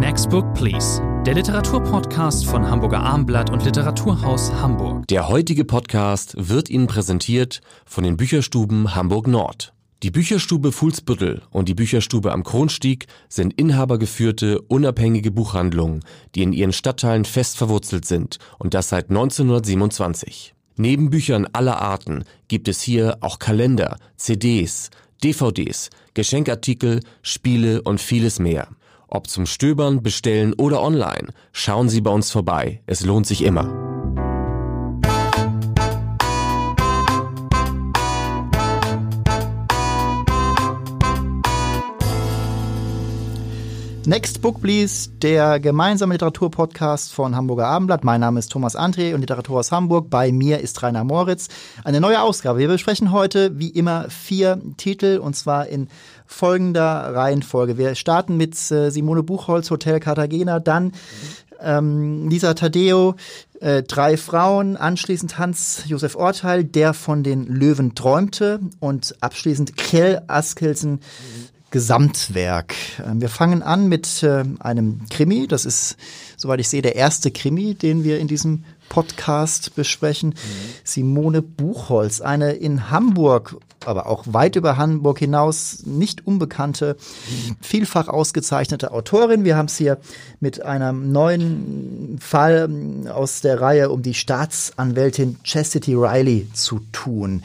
Next Book Please, der Literaturpodcast von Hamburger Armblatt und Literaturhaus Hamburg. Der heutige Podcast wird Ihnen präsentiert von den Bücherstuben Hamburg Nord. Die Bücherstube Fuhlsbüttel und die Bücherstube am Kronstieg sind inhabergeführte, unabhängige Buchhandlungen, die in ihren Stadtteilen fest verwurzelt sind und das seit 1927. Neben Büchern aller Arten gibt es hier auch Kalender, CDs, DVDs, Geschenkartikel, Spiele und vieles mehr. Ob zum Stöbern, Bestellen oder online, schauen Sie bei uns vorbei. Es lohnt sich immer. Next Book Please, der gemeinsame Literaturpodcast von Hamburger Abendblatt. Mein Name ist Thomas André und Literatur aus Hamburg. Bei mir ist Rainer Moritz. Eine neue Ausgabe. Wir besprechen heute wie immer vier Titel und zwar in folgender Reihenfolge. Wir starten mit äh, Simone Buchholz, Hotel Cartagena, dann ähm, Lisa Tadeo, äh, drei Frauen, anschließend Hans-Josef Orteil, der von den Löwen träumte und abschließend Kjell Askelsen, Gesamtwerk. Ähm, wir fangen an mit äh, einem Krimi. Das ist, soweit ich sehe, der erste Krimi, den wir in diesem Podcast besprechen. Mhm. Simone Buchholz, eine in Hamburg, aber auch weit über Hamburg hinaus nicht unbekannte, vielfach ausgezeichnete Autorin. Wir haben es hier mit einem neuen Fall aus der Reihe um die Staatsanwältin Chastity Riley zu tun.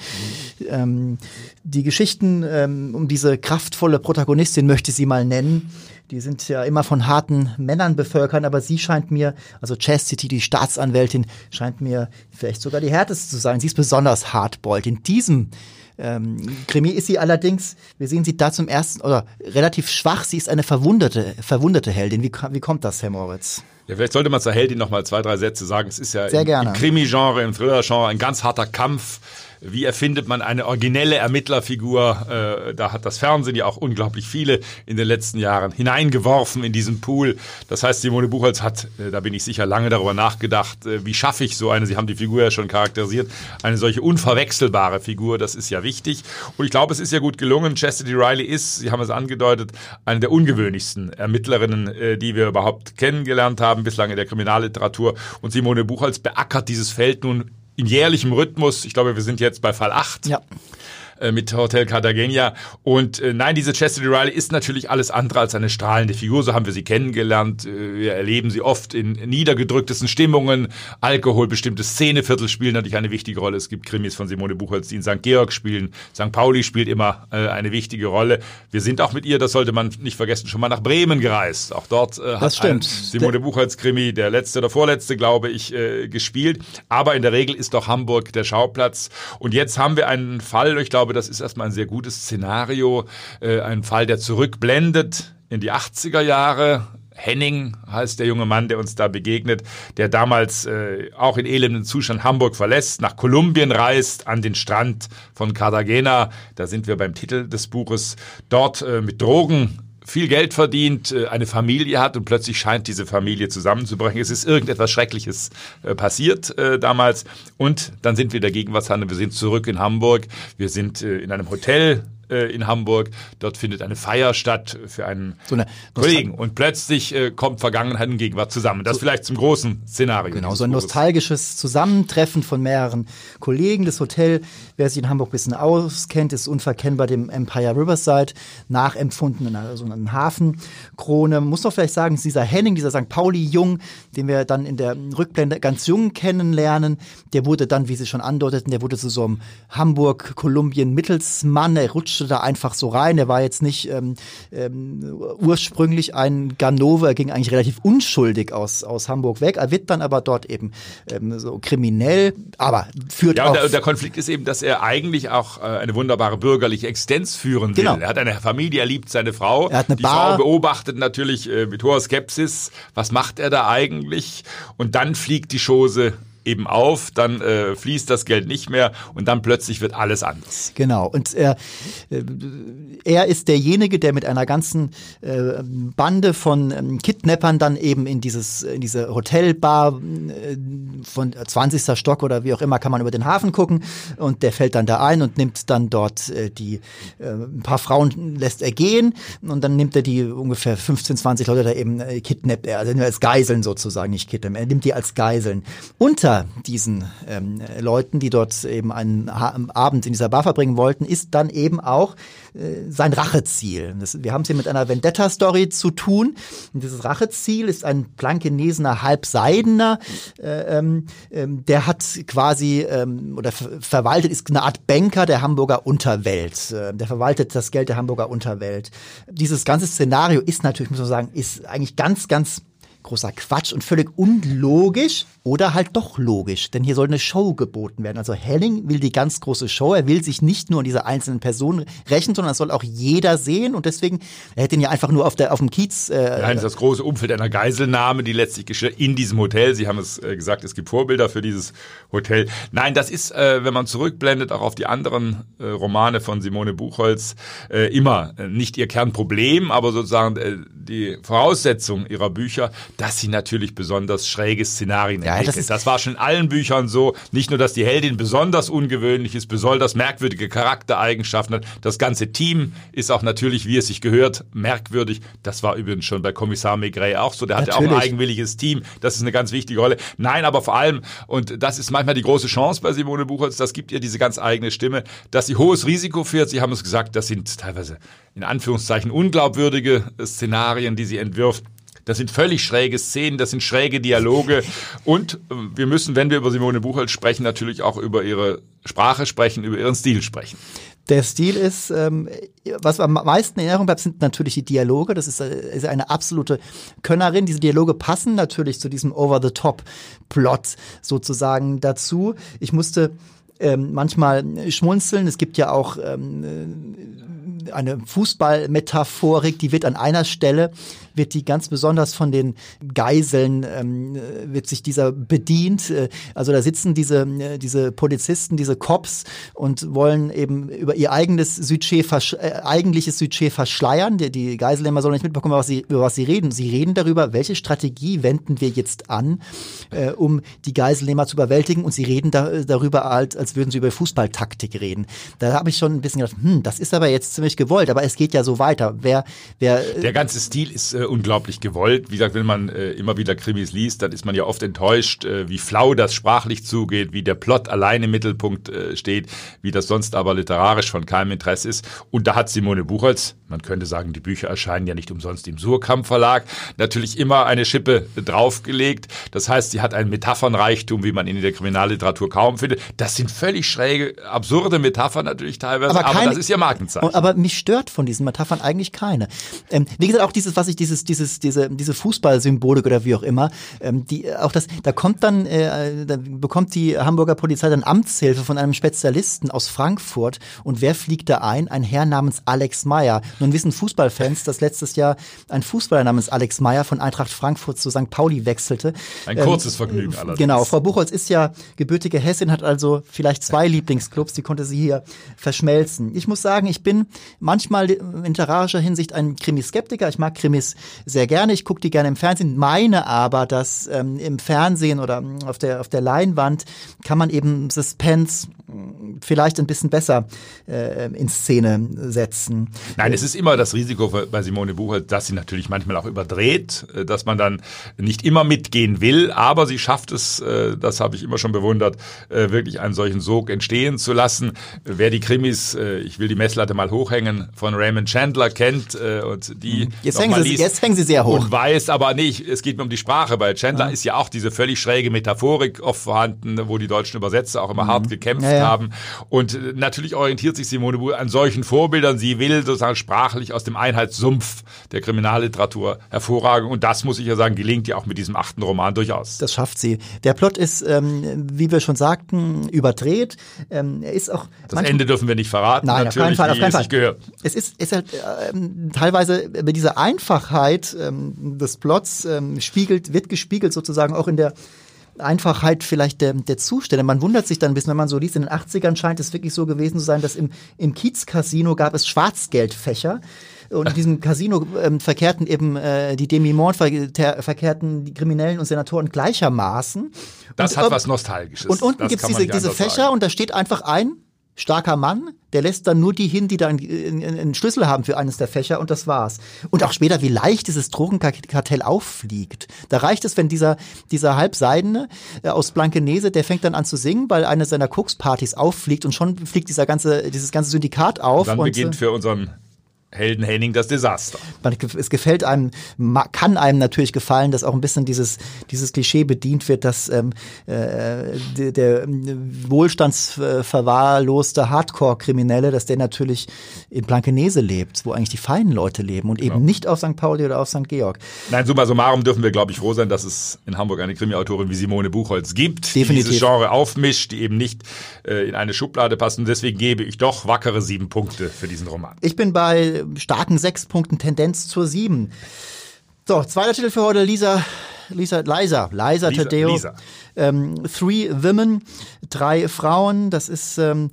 Mhm. Ähm, die Geschichten ähm, um diese kraftvolle Protagonistin möchte ich sie mal nennen die sind ja immer von harten Männern bevölkert, aber sie scheint mir, also Chastity, die Staatsanwältin, scheint mir vielleicht sogar die härteste zu sein. Sie ist besonders hardboiled. In diesem ähm, Krimi ist sie allerdings, wir sehen sie da zum ersten, oder relativ schwach, sie ist eine verwundete, verwundete Heldin. Wie, wie kommt das, Herr Moritz? Ja, vielleicht sollte man zur Heldin noch mal zwei, drei Sätze sagen. Es ist ja Sehr im, im Krimi-Genre, im Thriller-Genre ein ganz harter Kampf wie erfindet man eine originelle Ermittlerfigur? Äh, da hat das Fernsehen ja auch unglaublich viele in den letzten Jahren hineingeworfen in diesen Pool. Das heißt, Simone Buchholz hat, äh, da bin ich sicher, lange darüber nachgedacht, äh, wie schaffe ich so eine, Sie haben die Figur ja schon charakterisiert, eine solche unverwechselbare Figur, das ist ja wichtig. Und ich glaube, es ist ja gut gelungen. Chastity Riley ist, Sie haben es angedeutet, eine der ungewöhnlichsten Ermittlerinnen, äh, die wir überhaupt kennengelernt haben bislang in der Kriminalliteratur. Und Simone Buchholz beackert dieses Feld nun in jährlichem Rhythmus. Ich glaube, wir sind jetzt bei Fall 8. Ja. Äh, mit Hotel Cartagena. Und äh, nein, diese Chastity Riley ist natürlich alles andere als eine strahlende Figur. So haben wir sie kennengelernt. Äh, wir erleben sie oft in niedergedrücktesten Stimmungen. Alkohol, bestimmte Szeneviertel spielen natürlich eine wichtige Rolle. Es gibt Krimis von Simone Buchholz, die in St. Georg spielen. St. Pauli spielt immer äh, eine wichtige Rolle. Wir sind auch mit ihr, das sollte man nicht vergessen, schon mal nach Bremen gereist. Auch dort äh, hat Simone Buchholz Krimi, der letzte oder vorletzte, glaube ich, äh, gespielt. Aber in der Regel ist doch Hamburg der Schauplatz. Und jetzt haben wir einen Fall, ich glaube, glaube, das ist erstmal ein sehr gutes Szenario. Äh, ein Fall, der zurückblendet in die 80er Jahre. Henning heißt der junge Mann, der uns da begegnet, der damals äh, auch in elendem Zustand Hamburg verlässt, nach Kolumbien reist, an den Strand von Cartagena. Da sind wir beim Titel des Buches. Dort äh, mit Drogen viel Geld verdient, äh, eine Familie hat und plötzlich scheint diese Familie zusammenzubrechen. Es ist irgendetwas Schreckliches äh, passiert äh, damals und dann sind wir der Gegenwartshandel. Wir sind zurück in Hamburg. Wir sind äh, in einem Hotel äh, in Hamburg. Dort findet eine Feier statt für einen so eine Kollegen. Und plötzlich äh, kommt Vergangenheit und Gegenwart zusammen. Das so, vielleicht zum großen Szenario. Genau, so ein nostalgisches Zusammentreffen von mehreren Kollegen. Das Hotel, wer sich in Hamburg ein bisschen auskennt, ist unverkennbar dem Empire Riverside nachempfunden, in einer, so einer Hafenkrone. Muss doch vielleicht sagen, dieser Henning, dieser St. Pauli-Jung, den wir dann in der Rückblende ganz jung kennenlernen, der wurde dann, wie Sie schon andeuteten, der wurde zu so einem Hamburg-Kolumbien-Mittelsmann. Er rutscht rutschte da einfach so rein. Er war jetzt nicht ähm, ähm, ursprünglich ein Ganove, er ging eigentlich relativ unschuldig aus, aus Hamburg weg. Er wird dann aber dort eben ähm, so kriminell, aber führt ja, auch. Der, der Konflikt ist eben, dass er eigentlich auch äh, eine wunderbare bürgerliche Existenz führen will. Genau. Er hat eine Familie, er liebt seine Frau. Er hat eine Die Bar. Frau beobachtet natürlich äh, mit hoher Skepsis, was macht er da eigentlich? Und dann fliegt die Chose eben auf, dann äh, fließt das Geld nicht mehr und dann plötzlich wird alles anders. Genau. Und er, äh, er ist derjenige, der mit einer ganzen äh, Bande von ähm, Kidnappern dann eben in dieses in diese Hotelbar äh, von 20. Stock oder wie auch immer kann man über den Hafen gucken und der fällt dann da ein und nimmt dann dort äh, die äh, ein paar Frauen lässt er gehen und dann nimmt er die ungefähr 15, 20 Leute da eben äh, kidnappt er, also als Geiseln sozusagen, nicht kidnappen. Er nimmt die als Geiseln. Unter diesen ähm, Leuten, die dort eben einen ha Abend in dieser Bar verbringen wollten, ist dann eben auch äh, sein Racheziel. Das, wir haben es hier mit einer Vendetta-Story zu tun. Und dieses Racheziel ist ein plankenesener Halbseidener, äh, ähm, ähm, der hat quasi ähm, oder verwaltet, ist eine Art Banker der Hamburger Unterwelt. Äh, der verwaltet das Geld der Hamburger Unterwelt. Dieses ganze Szenario ist natürlich, muss man sagen, ist eigentlich ganz, ganz großer Quatsch und völlig unlogisch oder halt doch logisch, denn hier soll eine Show geboten werden. Also Helling will die ganz große Show, er will sich nicht nur an diese einzelnen Personen rächen, sondern das soll auch jeder sehen und deswegen, er hätte ihn ja einfach nur auf, der, auf dem Kiez... Äh, Nein, das große Umfeld einer Geiselnahme, die letztlich geschieht in diesem Hotel. Sie haben es äh, gesagt, es gibt Vorbilder für dieses Hotel. Nein, das ist, äh, wenn man zurückblendet, auch auf die anderen äh, Romane von Simone Buchholz, äh, immer äh, nicht ihr Kernproblem, aber sozusagen äh, die Voraussetzung ihrer Bücher, dass sie natürlich besonders schräge Szenarien ja, entwickelt. Das, das, war schon in allen Büchern so. Nicht nur, dass die Heldin besonders ungewöhnlich ist, besonders merkwürdige Charaktereigenschaften hat. Das ganze Team ist auch natürlich, wie es sich gehört, merkwürdig. Das war übrigens schon bei Kommissar Maigret auch so. Der hatte natürlich. auch ein eigenwilliges Team. Das ist eine ganz wichtige Rolle. Nein, aber vor allem, und das ist manchmal die große Chance bei Simone Buchholz, das gibt ihr diese ganz eigene Stimme, dass sie hohes Risiko führt. Sie haben es gesagt, das sind teilweise in Anführungszeichen unglaubwürdige Szenarien, die sie entwirft. Das sind völlig schräge Szenen, das sind schräge Dialoge. Und äh, wir müssen, wenn wir über Simone Buchholz sprechen, natürlich auch über ihre Sprache sprechen, über ihren Stil sprechen. Der Stil ist, ähm, was am meisten in Erinnerung bleibt, sind natürlich die Dialoge. Das ist, äh, ist eine absolute Könnerin. Diese Dialoge passen natürlich zu diesem Over-the-Top-Plot sozusagen dazu. Ich musste ähm, manchmal schmunzeln. Es gibt ja auch ähm, eine Fußballmetaphorik, die wird an einer Stelle wird die ganz besonders von den Geiseln, ähm, wird sich dieser bedient. Äh, also da sitzen diese, äh, diese Polizisten, diese Cops und wollen eben über ihr eigenes Sujet, äh, eigentliches Sujet verschleiern. Die, die Geiselnehmer sollen nicht mitbekommen, was sie, über was sie reden. Sie reden darüber, welche Strategie wenden wir jetzt an, äh, um die Geiselnehmer zu überwältigen und sie reden da, darüber, als, als würden sie über Fußballtaktik reden. Da habe ich schon ein bisschen gedacht, hm, das ist aber jetzt ziemlich gewollt, aber es geht ja so weiter. Wer, wer, Der ganze Stil ist äh, unglaublich gewollt. Wie gesagt, wenn man äh, immer wieder Krimis liest, dann ist man ja oft enttäuscht, äh, wie flau das sprachlich zugeht, wie der Plot allein im Mittelpunkt äh, steht, wie das sonst aber literarisch von keinem Interesse ist. Und da hat Simone Buchholz, man könnte sagen, die Bücher erscheinen ja nicht umsonst im Surkamp Verlag, natürlich immer eine Schippe draufgelegt. Das heißt, sie hat einen Metaphernreichtum, wie man ihn in der Kriminalliteratur kaum findet. Das sind völlig schräge, absurde Metaphern natürlich teilweise, aber, keine, aber das ist ja Markenzeichen. Aber mich stört von diesen Metaphern eigentlich keine. Ähm, wie gesagt, auch dieses, was ich, dieses, dieses, diese, diese Fußballsymbolik oder wie auch immer, ähm, die, auch das, da kommt dann, äh, da bekommt die Hamburger Polizei dann Amtshilfe von einem Spezialisten aus Frankfurt und wer fliegt da ein? Ein Herr namens Alex Meyer. Nun wissen Fußballfans, dass letztes Jahr ein Fußballer namens Alex Meyer von Eintracht Frankfurt zu St. Pauli wechselte. Ein kurzes ähm, Vergnügen allerdings. Genau, Frau Buchholz ist ja gebürtige Hessin, hat also vielleicht zwei Lieblingsclubs, die konnte sie hier verschmelzen. Ich muss sagen, ich bin manchmal in literarischer Hinsicht ein Krimiskeptiker. Ich mag Krimis sehr gerne. Ich gucke die gerne im Fernsehen, meine aber, dass ähm, im Fernsehen oder auf der, auf der Leinwand kann man eben Suspense vielleicht ein bisschen besser äh, in Szene setzen. Nein, es ist immer das Risiko bei Simone Buchholz, dass sie natürlich manchmal auch überdreht, äh, dass man dann nicht immer mitgehen will, aber sie schafft es, äh, das habe ich immer schon bewundert, äh, wirklich einen solchen Sog entstehen zu lassen. Wer die Krimis, ich will die Messlatte mal hochhängen, von Raymond Chandler kennt und die jetzt hängen, sie, liest jetzt hängen sie sehr hoch und weiß, aber nicht, es geht mir um die Sprache. Bei Chandler ja. ist ja auch diese völlig schräge Metaphorik oft vorhanden, wo die deutschen Übersetzer auch immer mhm. hart gekämpft ja, ja. haben. Und natürlich orientiert sich Simone Buhl an solchen Vorbildern. Sie will sozusagen sprachlich aus dem Einheitssumpf der Kriminalliteratur hervorragen. Und das, muss ich ja sagen, gelingt ja auch mit diesem achten Roman durchaus. Das schafft sie. Der Plot ist, ähm, wie wir schon sagten, überdreht. Ähm, er ist auch. Das Ende dürfen wir nicht verraten. Nein, auf keinen Fall. Auf keinen Fall. Gehört. Es ist, ist halt äh, teilweise mit dieser Einfachheit ähm, des Plots ähm, spiegelt, wird gespiegelt sozusagen auch in der Einfachheit vielleicht der, der Zustände. Man wundert sich dann ein bisschen, wenn man so liest, in den 80ern scheint es wirklich so gewesen zu sein, dass im, im Kiez-Casino gab es Schwarzgeldfächer. Und in diesem Casino ähm, verkehrten eben äh, die Demi-Monde, ver verkehrten die Kriminellen und Senatoren gleichermaßen. Das und, hat was Nostalgisches. Und unten kann man diese, diese Fächer sagen. und da steht einfach ein starker Mann, der lässt dann nur die hin, die dann einen, einen Schlüssel haben für eines der Fächer und das war's. Und auch später, wie leicht dieses Drogenkartell auffliegt. Da reicht es, wenn dieser, dieser Halbseidene äh, aus Blankenese, der fängt dann an zu singen, weil eine seiner Kokspartys auffliegt und schon fliegt dieser ganze, dieses ganze Syndikat auf. Dann und, beginnt äh, für unseren Helden Henning das Desaster. man, es gefällt einem, kann einem natürlich gefallen, dass auch ein bisschen dieses, dieses Klischee bedient wird, dass ähm, äh, der, der ähm, wohlstandsverwahrloste Hardcore-Kriminelle, dass der natürlich in Blankenese lebt, wo eigentlich die feinen Leute leben und Genau. eben nicht auf St. Pauli oder auf St. Georg. Nein, summa summarum dürfen wir, glaube ich, froh sein, dass es in Hamburg eine Krimi-Autorin wie Simone Buchholz gibt, die Definitiv. dieses Genre aufmischt, die eben nicht äh, in eine Schublade passen. Und deswegen gebe ich doch wackere sieben Punkte für diesen Roman. Ich bin bei starken sechs Punkten, Tendenz zur sieben. So, zweiter Titel für heute, Lisa, Lisa, Liza, Liza, Lisa, Tadeo. Lisa. Ähm, Three Women, drei Frauen. Das ist ähm,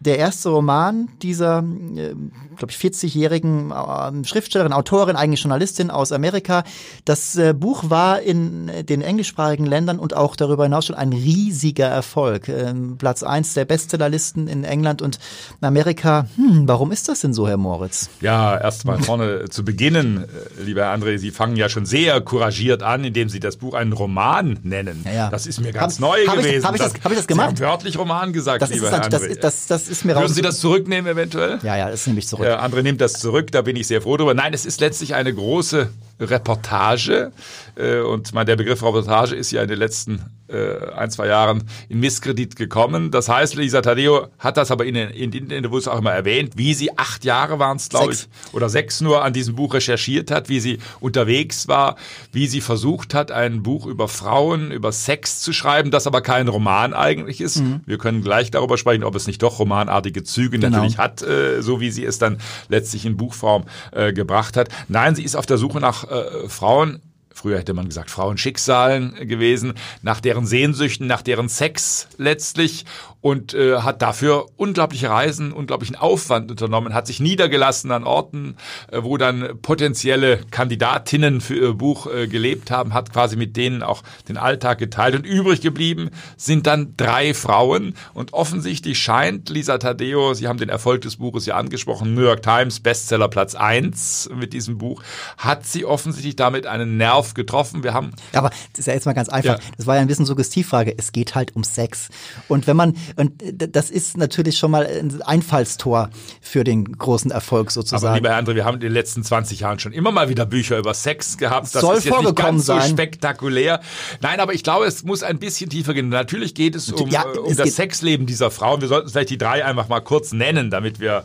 der erste Roman dieser, äh, glaube ich, 40-jährigen äh, Schriftstellerin, Autorin, eigentlich Journalistin aus Amerika. Das äh, Buch war in den englischsprachigen Ländern und auch darüber hinaus schon ein riesiger Erfolg. Ähm, Platz eins der Bestsellerlisten in England und Amerika. Hm, warum ist das denn so, Herr Moritz? Ja, erst mal vorne zu beginnen, äh, lieber Herr André, Sie fangen ja schon sehr couragiert an, indem Sie das Buch einen Roman nennen. Ja, ja. Das ist mir ganz Hab- neu hab gewesen. hab ich das- hab ich das gemacht? Sie haben wörtlich Roman gesagt, Das ist, lieber Herr das, André. das, das ist mir raus. Würden Sie das zurücknehmen eventuell? Ja, ja, das nehme ich zurück. Der andere nimmt das zurück, da bin ich sehr froh drüber. Nein, es ist letztlich eine große Reportage. Äh, Und mein, der Begriff Reportage ist ja in den letzten äh, ein, zwei Jahren in Misskredit gekommen. Das heißt, Lisa Tadeo hat das aber in den in, in, Interviews auch immer erwähnt, wie sie acht Jahre waren es, glaube ich, oder sechs nur an diesem Buch recherchiert hat, wie sie unterwegs war, wie sie versucht hat, ein Buch über Frauen, über Sex zu schreiben, das aber kein Roman eigentlich ist. Wir können gleich darüber sprechen, ob es nicht doch romanartige Züge Genau. natürlich hat, äh, so wie sie es dann letztlich in Buchform äh, gebracht hat. Nein, sie ist auf der Suche nach äh, Frauen, früher hätte man gesagt Frauenschicksalen gewesen, nach deren Sehnsüchten, nach deren Sex letztlich und äh, hat dafür unglaubliche Reisen, unglaublichen Aufwand unternommen, hat sich niedergelassen an Orten, äh, wo dann potenzielle Kandidatinnen für ihr Buch äh, gelebt haben, hat quasi mit denen auch den Alltag geteilt. Und übrig geblieben sind dann drei Frauen. Und offensichtlich scheint Lisa Tadeo, Sie haben den Erfolg des Buches ja angesprochen, New York Times Bestseller Platz 1 mit diesem Buch, hat sie offensichtlich damit einen Nerv getroffen. Wir haben Aber das ist ja jetzt mal ganz einfach. Ja. Das war ja ein bisschen Suggestivfrage. Es geht halt um Sex. Und wenn man, und das ist natürlich schon mal ein Einfallstor für den großen Erfolg Aber sozusagen. lieber Herr André, wir haben in den letzten 20 Jahren schon immer mal wieder Bücher über Sex gehabt. Das Soll ist jetzt nicht ganz so sein. spektakulär. Nein, aber ich glaube, es muss ein bisschen tiefer gehen. Natürlich geht es um, Ja, äh, um es das Sexleben dieser Frauen. Wir sollten vielleicht die drei einfach mal kurz nennen, damit wir,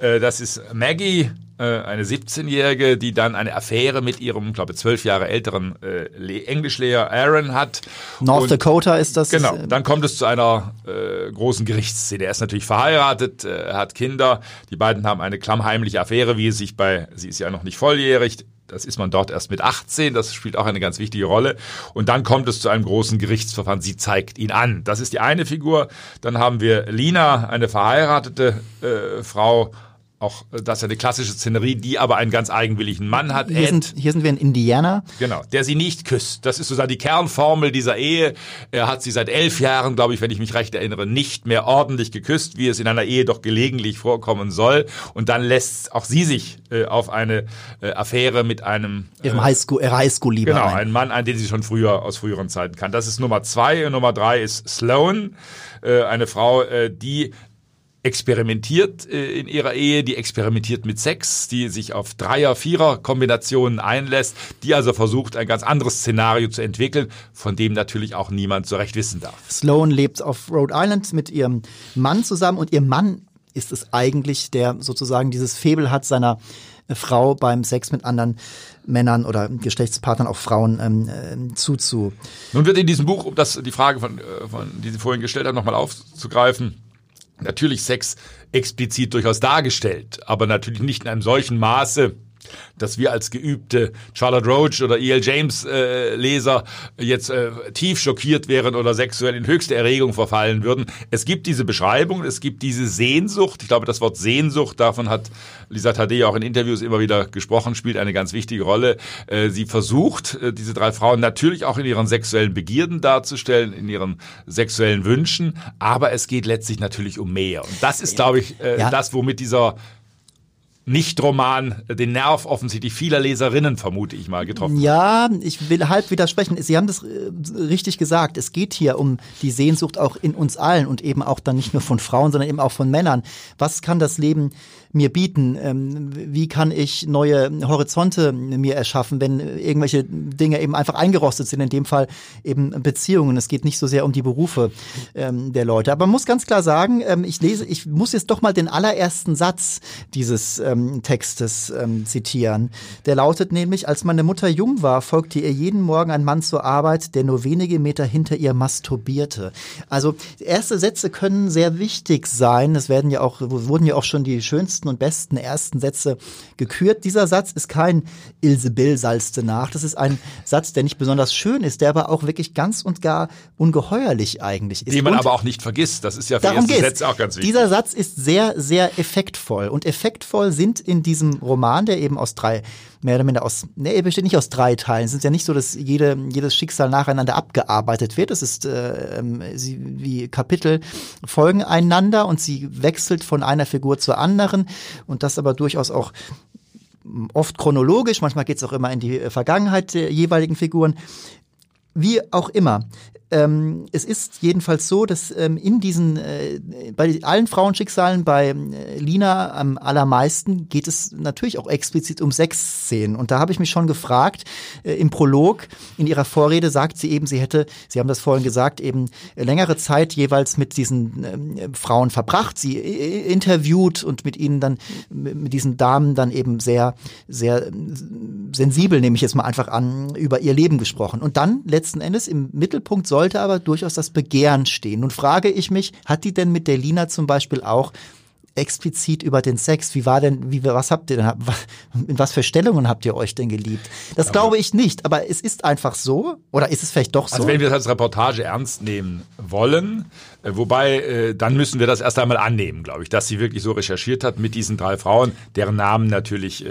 äh, das ist Maggie, eine 17-Jährige, die dann eine Affäre mit ihrem, glaube zwölf Jahre älteren äh, Le- Englischlehrer Aaron hat. North Und- Dakota ist das. Genau, äh, dann kommt es zu einer äh, großen Gerichtsszene. Er ist natürlich verheiratet, äh, hat Kinder. Die beiden haben eine klammheimliche Affäre, wie es sich bei, sie ist ja noch nicht volljährig, das ist man dort erst mit 18, das spielt auch eine ganz wichtige Rolle. Und dann kommt es zu einem großen Gerichtsverfahren, sie zeigt ihn an. Das ist die eine Figur. Dann haben wir Lina, eine verheiratete äh, Frau, auch äh, das ist eine klassische Szenerie, die aber einen ganz eigenwilligen Mann hat. hier, Ed. sind, hier sind wir in Indiana. Genau, der sie nicht küsst. Das ist sozusagen die Kernformel dieser Ehe. Er hat sie seit elf Jahren, glaube ich, wenn ich mich recht erinnere, nicht mehr ordentlich geküsst, wie es in einer Ehe doch gelegentlich vorkommen soll. Und dann lässt auch sie sich äh, auf eine äh, Affäre mit einem Ihrem Highschool, ihrer Highschool-Liebe Genau, ein. ein Mann, an den sie schon früher aus früheren Zeiten kann. Das ist Nummer zwei. Und Nummer drei ist Sloan, äh, eine Frau, äh, die experimentiert äh, in ihrer Ehe, die experimentiert mit Sex, die sich auf Dreier-, Vierer-Kombinationen einlässt, die also versucht, ein ganz anderes Szenario zu entwickeln, von dem natürlich auch niemand so recht wissen darf. Sloan lebt auf Rhode Island mit ihrem Mann zusammen und ihr Mann ist es eigentlich, der sozusagen dieses Febel hat seiner äh, Frau beim Sex mit anderen Männern oder Geschlechtspartnern, auch Frauen, ähm, ähm, zuzu. Nun wird in diesem Buch, um das, die Frage, von, äh, von, die Sie vorhin gestellt haben, nochmal aufzugreifen, natürlich Sex explizit durchaus dargestellt, aber natürlich nicht in einem solchen Maße, dass wir als geübte Charlotte Roach oder E.L. James äh, Leser jetzt äh, tief schockiert wären oder sexuell in höchste Erregung verfallen würden. Es gibt diese Beschreibung, es gibt diese Sehnsucht. Ich glaube, das Wort Sehnsucht, davon hat Lisa Tadej auch in Interviews immer wieder gesprochen, spielt eine ganz wichtige Rolle. Äh, sie versucht, äh, diese drei Frauen natürlich auch in ihren sexuellen Begierden darzustellen, in ihren sexuellen Wünschen, aber es geht letztlich natürlich um mehr. Und das ist, glaube ich, äh, ja. das, womit dieser nicht-Roman den Nerv offensichtlich vieler Leserinnen, vermute ich mal, getroffen. Ja, ich will halb widersprechen. Sie haben das äh, richtig gesagt. Es geht hier um die Sehnsucht auch in uns allen und eben auch dann nicht nur von Frauen, sondern eben auch von Männern. Was kann das Leben mir bieten? Ähm, wie kann ich neue Horizonte mir erschaffen, wenn irgendwelche Dinge eben einfach eingerostet sind? In dem Fall eben Beziehungen. Es geht nicht so sehr um die Berufe ähm, der Leute. Aber man muss ganz klar sagen, ähm, ich lese, ich muss jetzt doch mal den allerersten Satz dieses Textes zitieren. Der lautet nämlich, als meine Mutter jung war, folgte ihr jeden Morgen ein Mann zur Arbeit, der nur wenige Meter hinter ihr masturbierte. Also erste Sätze können sehr wichtig sein. Es werden ja auch, wurden ja auch schon die schönsten schönsten und besten ersten Sätze gekürt. Dieser Satz ist kein Ilse Bill salzte nach. Das ist ein Satz, der nicht besonders schön ist, der aber auch wirklich ganz und gar ungeheuerlich eigentlich ist. Den man und aber auch nicht vergisst. Das ist ja für erste Sätze auch ganz wichtig. Dieser Satz ist sehr, sehr effektvoll. Und effektvoll sind in diesem Roman, der eben aus drei mehr oder minder aus, nee, er besteht nicht aus drei Teilen. Es ist ja nicht so, dass jede, jedes Schicksal nacheinander abgearbeitet wird. Es ist äh, sie, wie Kapitel folgen einander und sie wechselt von einer Figur zur anderen und das aber durchaus auch oft chronologisch, manchmal geht es auch immer in die Vergangenheit der jeweiligen Figuren. Wie auch immer. Ähm, es ist jedenfalls so, dass ähm, in diesen, äh, bei allen Frauenschicksalen, bei äh, Lina am allermeisten geht es natürlich auch explizit um Sexszenen. Und da habe ich mich schon gefragt, äh, im Prolog, in ihrer Vorrede sagt sie eben, sie hätte, Sie haben das vorhin gesagt, eben längere Zeit jeweils mit diesen ähm, Frauen verbracht, sie äh, interviewt und mit ihnen dann, mit diesen Damen dann eben sehr, sehr äh, sensibel, nehme ich jetzt mal einfach an, über ihr Leben gesprochen. Und dann letzten Endes im Mittelpunkt soll sollte aber durchaus das Begehren stehen. Nun frage ich mich, hat die denn mit der Lina zum Beispiel auch explizit über den Sex. Wie war denn, wie, was habt ihr denn, in was für Stellungen habt ihr euch denn geliebt? Das aber glaube ich nicht, aber es ist einfach so, oder ist es vielleicht doch so? Also wenn wir das als Reportage ernst nehmen wollen, wobei, äh, dann müssen wir das erst einmal annehmen, glaube ich, dass sie wirklich so recherchiert hat mit diesen drei Frauen, deren Namen natürlich äh,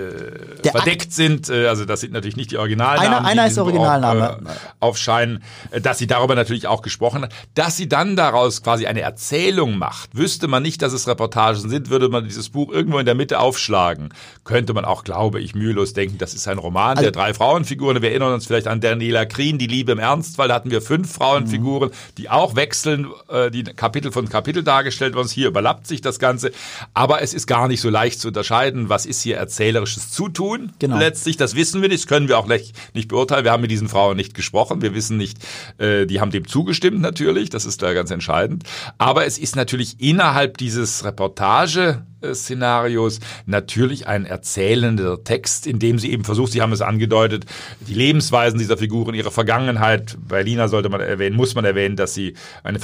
verdeckt sind. Äh, also das sind natürlich nicht die Originalnamen. Einer, einer ist Originalname. Auch, äh, aufscheinen, äh, dass sie darüber natürlich auch gesprochen hat. Dass sie dann daraus quasi eine Erzählung macht, wüsste man nicht, dass es Reportagen sind, würde man dieses Buch irgendwo in der Mitte aufschlagen. Könnte man auch, glaube ich, mühelos denken, das ist ein Roman also, der drei Frauenfiguren. Wir erinnern uns vielleicht an Daniela Krien, die Liebe im Ernstfall. Da hatten wir fünf Frauenfiguren, die auch wechseln, äh, die die Kapitel von Kapitel dargestellt worden. Hier überlappt sich das Ganze. Aber es ist gar nicht so leicht zu unterscheiden, was ist hier erzählerisches Zutun. Genau. Letztlich, das wissen wir nicht, das können wir auch nicht, beurteilen. Wir haben mit diesen Frauen nicht gesprochen. Wir wissen nicht, äh, die haben dem zugestimmt natürlich. Das ist da ganz entscheidend. Aber es ist natürlich innerhalb dieses Reportage Szenarios natürlich ein erzählender Text, in dem sie eben versucht, Sie haben es angedeutet, die Lebensweisen dieser Figuren, ihre Vergangenheit. Bei Lina sollte man erwähnen, muss man erwähnen, dass sie eine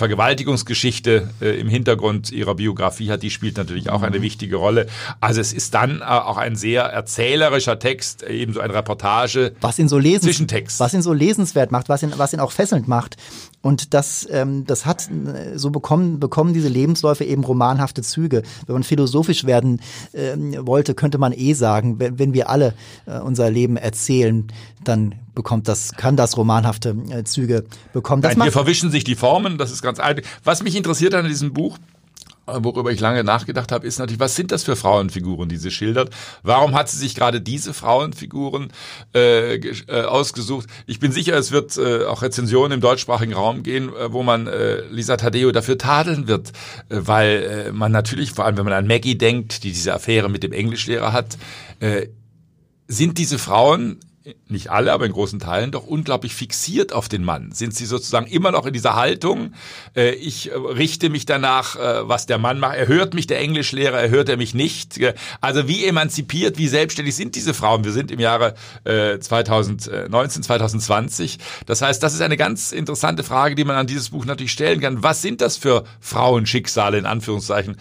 Vergewaltigungsgeschichte äh, im Hintergrund ihrer Biografie hat. Die spielt natürlich auch eine mhm. wichtige Rolle. Also es ist dann äh, auch ein sehr erzählerischer Text, ebenso ein Reportage. Was ihn so lesens Zwischentext. Was ihn so lesenswert macht, was ihn, was ihn auch fesselnd macht. Und das, ähm, das hat, äh, so bekommen, bekommen diese Lebensläufe eben romanhafte Züge. Wenn man philosophisch werden ähm, wollte, könnte man eh sagen, wenn, wenn wir alle äh, unser Leben erzählen, dann bekommt das, kann das romanhafte äh, Züge bekommen. Das Nein, hier verwischen sich die Formen, das ist ganz alt. Was mich interessiert an diesem Buch, worüber ich lange nachgedacht habe, ist natürlich, was sind das für Frauenfiguren, die sie schildert? Warum hat sie sich gerade diese Frauenfiguren äh, äh, ausgesucht? Ich bin sicher, es wird äh, auch Rezensionen im deutschsprachigen Raum gehen, äh, wo man äh, Lisa Tadeo dafür tadeln wird, äh, weil äh, man natürlich, vor allem wenn man an Maggie denkt, die diese Affäre mit dem Englischlehrer hat, äh, sind diese Frauen nicht alle, aber in großen Teilen doch unglaublich fixiert auf den Mann. Sind sie sozusagen immer noch in dieser Haltung, äh, ich äh, richte mich danach, äh, was der Mann macht. Er hört mich, der Englischlehrer, er hört er mich nicht. Also wie emanzipiert, wie selbstständig sind diese Frauen? Wir sind im Jahre 2019, 2020. Das heißt, das ist eine ganz interessante Frage, die man an dieses Buch natürlich stellen kann. Was sind das für Frauenschicksale, in Anführungszeichen,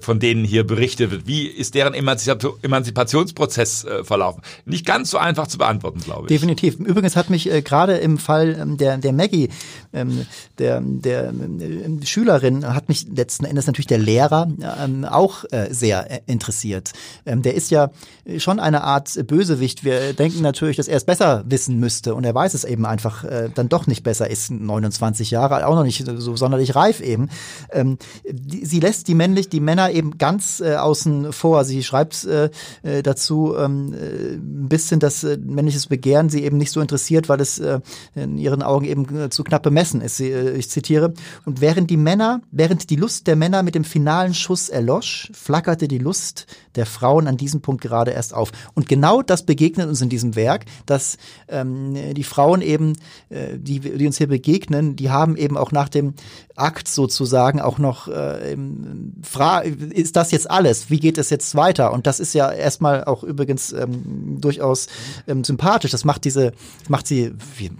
von denen hier berichtet wird? Wie ist deren Emanzipationsprozess verlaufen? Nicht ganz so einfach zu beantworten, glaube ich. Definitiv. Übrigens hat mich äh, gerade im Fall ähm, der, der Maggie, ähm, der, der äh, Schülerin, hat mich letzten Endes natürlich der Lehrer ähm, auch äh, sehr äh, interessiert. Ähm, der ist ja schon eine Art Bösewicht. Wir denken natürlich, dass er es besser wissen müsste und er weiß es eben einfach äh, dann doch nicht besser, ist 29 Jahre, auch noch nicht so sonderlich reif eben. Ähm, die, sie lässt die männlich, die Männer eben ganz äh, außen vor. Sie schreibt äh, äh dazu ähm, ein bisschen, dass äh, männliches Begehren sie eben nicht so interessiert, weil es äh, in ihren Augen eben äh, zu knapp bemessen ist. Äh, ich zitiere. Und während die Männer, während die Lust der Männer mit dem finalen Schuss erlosch, flackerte die Lust der Frauen an diesem Punkt gerade erst auf. Und genau das begegnet uns in diesem Werk, dass ähm, die Frauen eben, äh, die, die uns hier begegnen, die haben eben auch nach dem Akt sozusagen auch noch äh, Fra ist das jetzt alles? Wie geht es jetzt weiter? Und das ist ja erstmal auch übrigens ähm, durchaus ähm, sympathisch. Das macht diese, macht sie. Wie,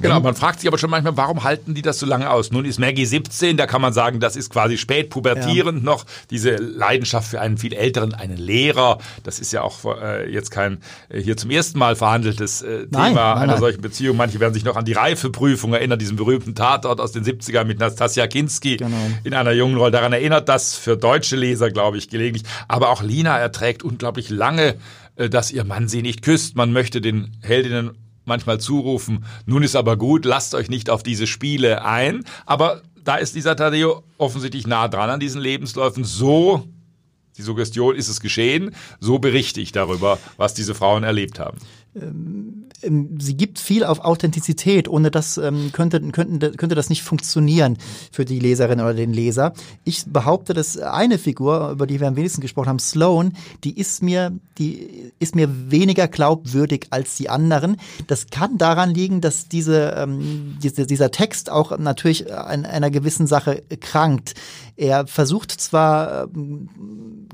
genau, man fragt sich aber schon manchmal, warum halten die das so lange aus? Nun ist Maggie 17, da kann man sagen, das ist quasi spät pubertierend ja. noch. Diese Leidenschaft für einen viel älteren, einen Lehrer, das ist ja auch äh, jetzt kein äh, hier zum ersten Mal verhandeltes äh, Thema nein, einer nein. solchen Beziehung. Manche werden sich noch an die Reifeprüfung erinnern, diesen berühmten Tatort aus den 70ern mit Nastasia Kinski genau. in einer jungen Rolle. Daran erinnert das für deutsche Leser, glaube ich, gelegentlich. Aber auch Lina erträgt unglaublich lange, äh, dass ihr Mann sie nicht küsst. Man möchte den Heldinnen manchmal zurufen, nun ist aber gut, lasst euch nicht auf diese Spiele ein. Aber da ist dieser Tadeo offensichtlich nah dran an diesen Lebensläufen. So, die Suggestion ist es geschehen, so berichte ich darüber, was diese Frauen erlebt haben. Ähm, sie gibt viel auf Authentizität. Ohne das ähm, könnte, könnte, könnte das nicht funktionieren für die Leserin oder den Leser. Ich behaupte, dass eine Figur, über die wir am wenigsten gesprochen haben, Sloan, die ist mir, die ist mir weniger glaubwürdig als die anderen. Das kann daran liegen, dass diese, ähm, diese dieser Text auch natürlich an einer gewissen Sache krankt. Er versucht zwar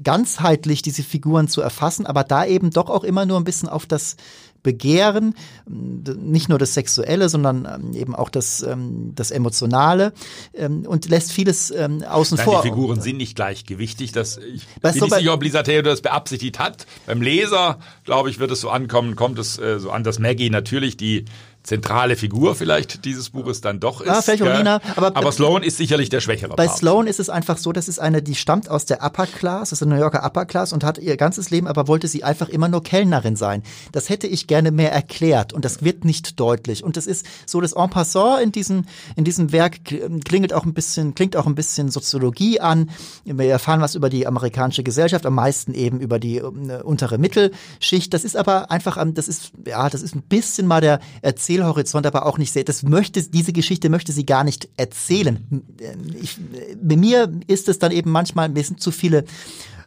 ganzheitlich diese Figuren zu erfassen, aber da eben doch auch immer nur ein bisschen auf das Begehren, nicht nur das Sexuelle, sondern ähm, eben auch das, ähm, das Emotionale ähm, und lässt vieles außen Nein, vor. Die Figuren sind nicht gleichgewichtig. Das, ich weißt bin nicht sicher, ob Lisa Theo das beabsichtigt hat. Beim Leser, glaube ich, wird es so ankommen, kommt es äh, so an, dass Maggie natürlich die zentrale Figur vielleicht dieses Buches dann doch ist. Ja, vielleicht auch Nina, aber, aber Sloan ist sicherlich der schwächere Bei Part. Sloan ist es einfach so, das ist eine, die stammt aus der Upper Class, ist eine New Yorker Upper Class und hat ihr ganzes Leben, aber wollte sie einfach immer nur Kellnerin sein. Das hätte ich gerne mehr erklärt und das wird nicht deutlich. Und das ist so das En passant in diesem, in diesem Werk klingelt auch ein bisschen, klingt auch ein bisschen Soziologie an. Wir erfahren was über die amerikanische Gesellschaft, am meisten eben über die uh, untere Mittelschicht. Das ist aber einfach, das ist, ja, das ist ein bisschen mal der Erzählung Erzählhorizont aber auch nicht sehr. Das möchte, diese Geschichte möchte sie gar nicht erzählen. Ich, bei mir ist es dann eben manchmal ein bisschen zu viele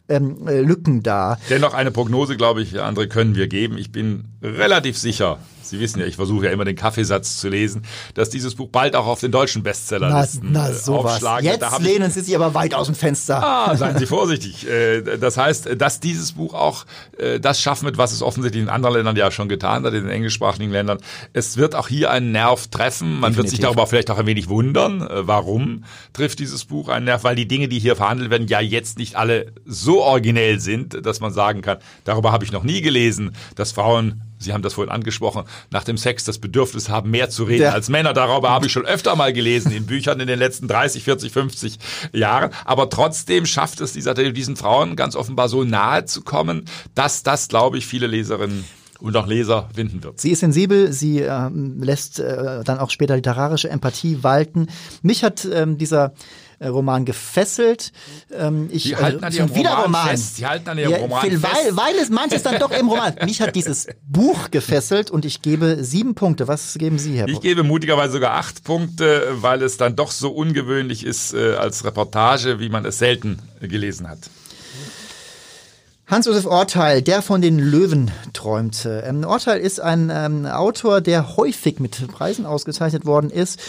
ähm, Lücken da. Dennoch eine Prognose, glaube ich, André, können wir geben. Ich bin relativ sicher, Sie wissen ja, ich versuche ja immer den Kaffeesatz zu lesen, dass dieses Buch bald auch auf den deutschen Bestsellerlisten na, na, äh, sowas. aufschlagen Jetzt da lehnen Sie sich aber weit aus dem Fenster. Ah, seien Sie vorsichtig. Äh, das heißt, dass dieses Buch auch äh, das schaffen wird, was es offensichtlich in anderen Ländern ja schon getan hat, in den englischsprachigen Ländern. Es wird auch hier einen Nerv treffen. Man Definitiv. wird sich darüber vielleicht auch ein wenig wundern, warum trifft dieses Buch einen Nerv, weil die Dinge, die hier verhandelt werden, ja jetzt nicht alle so originell sind, dass man sagen kann, darüber habe ich noch nie gelesen, dass Frauen Sie haben das vorhin angesprochen, nach dem Sex das Bedürfnis haben, mehr zu reden ja. als Männer. Darüber habe ich schon öfter mal gelesen in Büchern in den letzten 30, 40, 50 Jahren. Aber trotzdem schafft es dieser, diesen Frauen ganz offenbar so nahe zu kommen, dass das, glaube ich, viele Leserinnen und auch Leser finden wird. Sie ist sensibel, sie äh, lässt äh, dann auch später literarische Empathie walten. Mich hat ähm, dieser Roman gefesselt. Ähm, ich, Sie halten an äh, ihrem wieder Roman, Roman. fest. Sie halten an ihrem ja, Roman weil, fest. Weil es manches dann doch im Roman. Mich hat dieses Buch gefesselt und ich gebe sieben Punkte. Was geben Sie, Herr Ich gebe mutigerweise sogar acht Punkte, weil es dann doch so ungewöhnlich ist äh, als Reportage, wie man es selten gelesen hat. Hans-Josef Orteil, der von den Löwen träumte. Ähm, Orteil ist ein ähm, Autor, der häufig mit Preisen ausgezeichnet worden ist.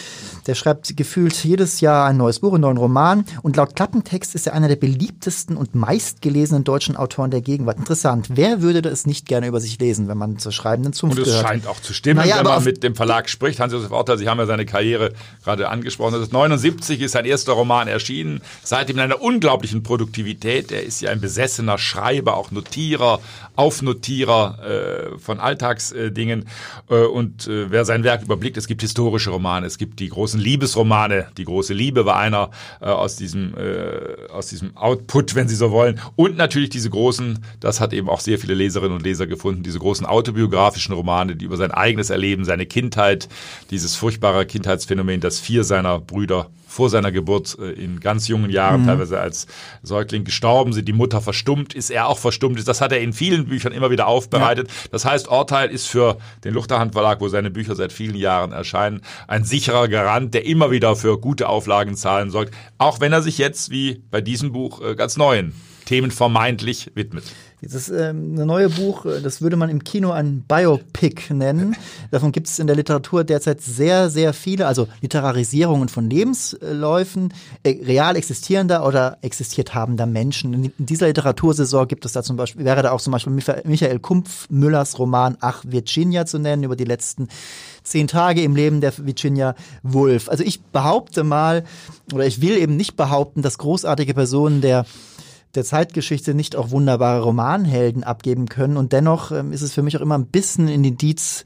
Der schreibt gefühlt jedes Jahr ein neues Buch, einen neuen Roman. Und laut Klappentext ist er einer der beliebtesten und meistgelesenen deutschen Autoren der Gegenwart. Interessant. Wer würde das nicht gerne über sich lesen, wenn man zur schreibenden Zunft Und es gehört? scheint auch zu stimmen, Naja, wenn man mit dem Verlag spricht. Hans-Josef Orteil, Sie haben ja seine Karriere gerade angesprochen. Das ist 79 ist sein erster Roman erschienen. Seitdem in einer unglaublichen Produktivität. Er ist ja ein besessener Schreiber, auch Notierer, Aufnotierer äh, von Alltagsdingen. Äh, und äh, wer sein Werk überblickt, es gibt historische Romane, es gibt die großen Liebesromane. Die große Liebe war einer äh, aus diesem äh, aus diesem Output, wenn Sie so wollen. Und natürlich diese großen, das hat eben auch sehr viele Leserinnen und Leser gefunden, diese großen autobiografischen Romane, die über sein eigenes Erleben, seine Kindheit, dieses furchtbare Kindheitsphänomen, dass vier seiner Brüder vor seiner Geburt äh, in ganz jungen Jahren, teilweise als Säugling gestorben sind, die Mutter verstummt ist, er auch verstummt ist. Das hat er in vielen Büchern immer wieder aufbereitet. Das heißt, Orteil ist für den Luchterhand Verlag, wo seine Bücher seit vielen Jahren erscheinen, ein sicherer Garant, der immer wieder für gute Auflagenzahlen sorgt, auch wenn er sich jetzt, wie bei diesem Buch, äh, ganz neuen Themen vermeintlich widmet. Das ähm, neue Buch, äh, das würde man im Kino ein Biopic nennen. Davon gibt es in der Literatur derzeit sehr, sehr viele, also Literarisierungen von Lebensläufen, äh, real existierender oder existiert habender Menschen. In dieser Literatursaison gibt es da zum Beispiel, wäre da auch zum Beispiel Micha- Michael Kumpf-Müllers Roman Ach, Virginia zu nennen, über die letzten zehn Tage im Leben der Virginia Woolf. Also ich behaupte mal, oder ich will eben nicht behaupten, dass großartige Personen der der Zeitgeschichte nicht auch wunderbare Romanhelden abgeben können. Und dennoch ähm, ist es für mich auch immer ein bisschen ein Indiz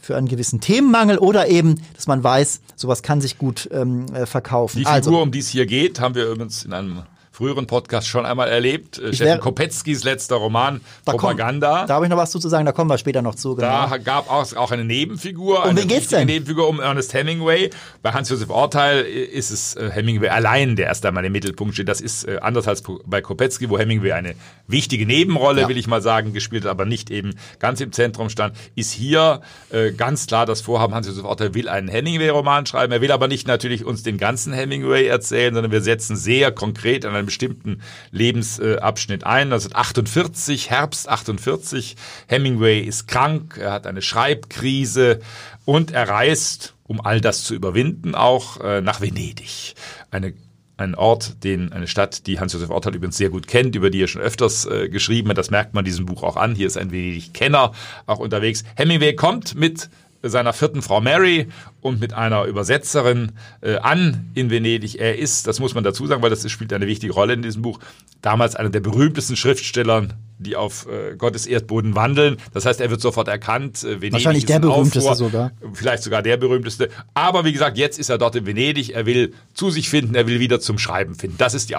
für einen gewissen Themenmangel oder eben, dass man weiß, sowas kann sich gut ähm, äh, verkaufen. Die Figur, also, um die es hier geht, haben wir übrigens in einem früheren Podcast schon einmal erlebt. Wäre- Steffen Kopetzkis letzter Roman da Propaganda. Da habe ich noch was zu sagen, da kommen wir später noch zu. Genau. Da gab es auch eine Nebenfigur, Um eine wen geht's denn? Nebenfigur um Ernest Hemingway. Bei Hans-Josef Orteil ist es äh, Hemingway allein, der erst einmal im Mittelpunkt steht. Das ist äh, anders als bei Kopetzky, wo Hemingway eine wichtige Nebenrolle, Ja. will ich mal sagen, gespielt hat, aber nicht eben ganz im Zentrum stand. Ist hier äh, ganz klar das Vorhaben, Hans-Josef Orteil will einen Hemingway-Roman schreiben. Er will aber nicht natürlich uns den ganzen Hemingway erzählen, sondern wir setzen sehr konkret an einem bestimmten Lebensabschnitt ein. 1948, Herbst 48. Hemingway ist krank, er hat eine Schreibkrise und er reist, um all das zu überwinden, auch äh, nach Venedig. Eine ein Ort, den, eine Stadt, die Hans-Josef Orteil übrigens sehr gut kennt, über die er schon öfters äh, geschrieben hat. Das merkt man diesem Buch auch an. Hier ist ein Venedig-Kenner auch unterwegs. Hemingway kommt mit seiner vierten Frau Mary und mit einer Übersetzerin äh, an in Venedig. Er ist, das muss man dazu sagen, weil das spielt eine wichtige Rolle in diesem Buch, damals einer der berühmtesten Schriftsteller, die auf äh, Gottes Erdboden wandeln. Das heißt, er wird sofort erkannt. Äh, Venedig Wahrscheinlich der berühmteste Aufruhr. sogar. Vielleicht sogar der berühmteste. Aber wie gesagt, jetzt ist er dort in Venedig. Er will zu sich finden, er will wieder zum Schreiben finden. Das ist die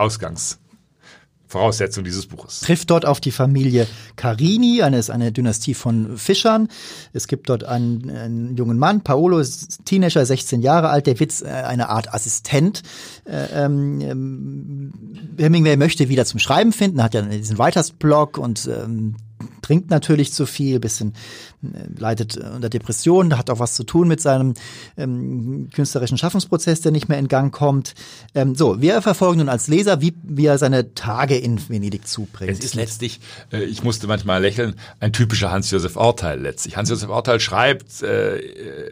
Ausgangsvoraussetzung dieses Buches. trifft dort auf die Familie Carini, eine ist eine Dynastie von Fischern. Es gibt dort einen, einen jungen Mann, Paolo, ist Teenager, 16 Jahre alt, der wird äh, eine Art Assistent. Äh, ähm, ähm, Hemingway möchte wieder zum Schreiben finden, hat ja diesen Writers-Blog und ähm, trinkt natürlich zu viel, bisschen äh, leidet unter Depressionen, hat auch was zu tun mit seinem ähm, künstlerischen Schaffensprozess, der nicht mehr in Gang kommt. Ähm, so, wir verfolgen nun als Leser, wie, wie er seine Tage in Venedig zubringt. Es ist letztlich, äh, ich musste manchmal lächeln, ein typischer Hans-Josef Orteil letztlich. Hans-Josef Orteil schreibt äh, äh,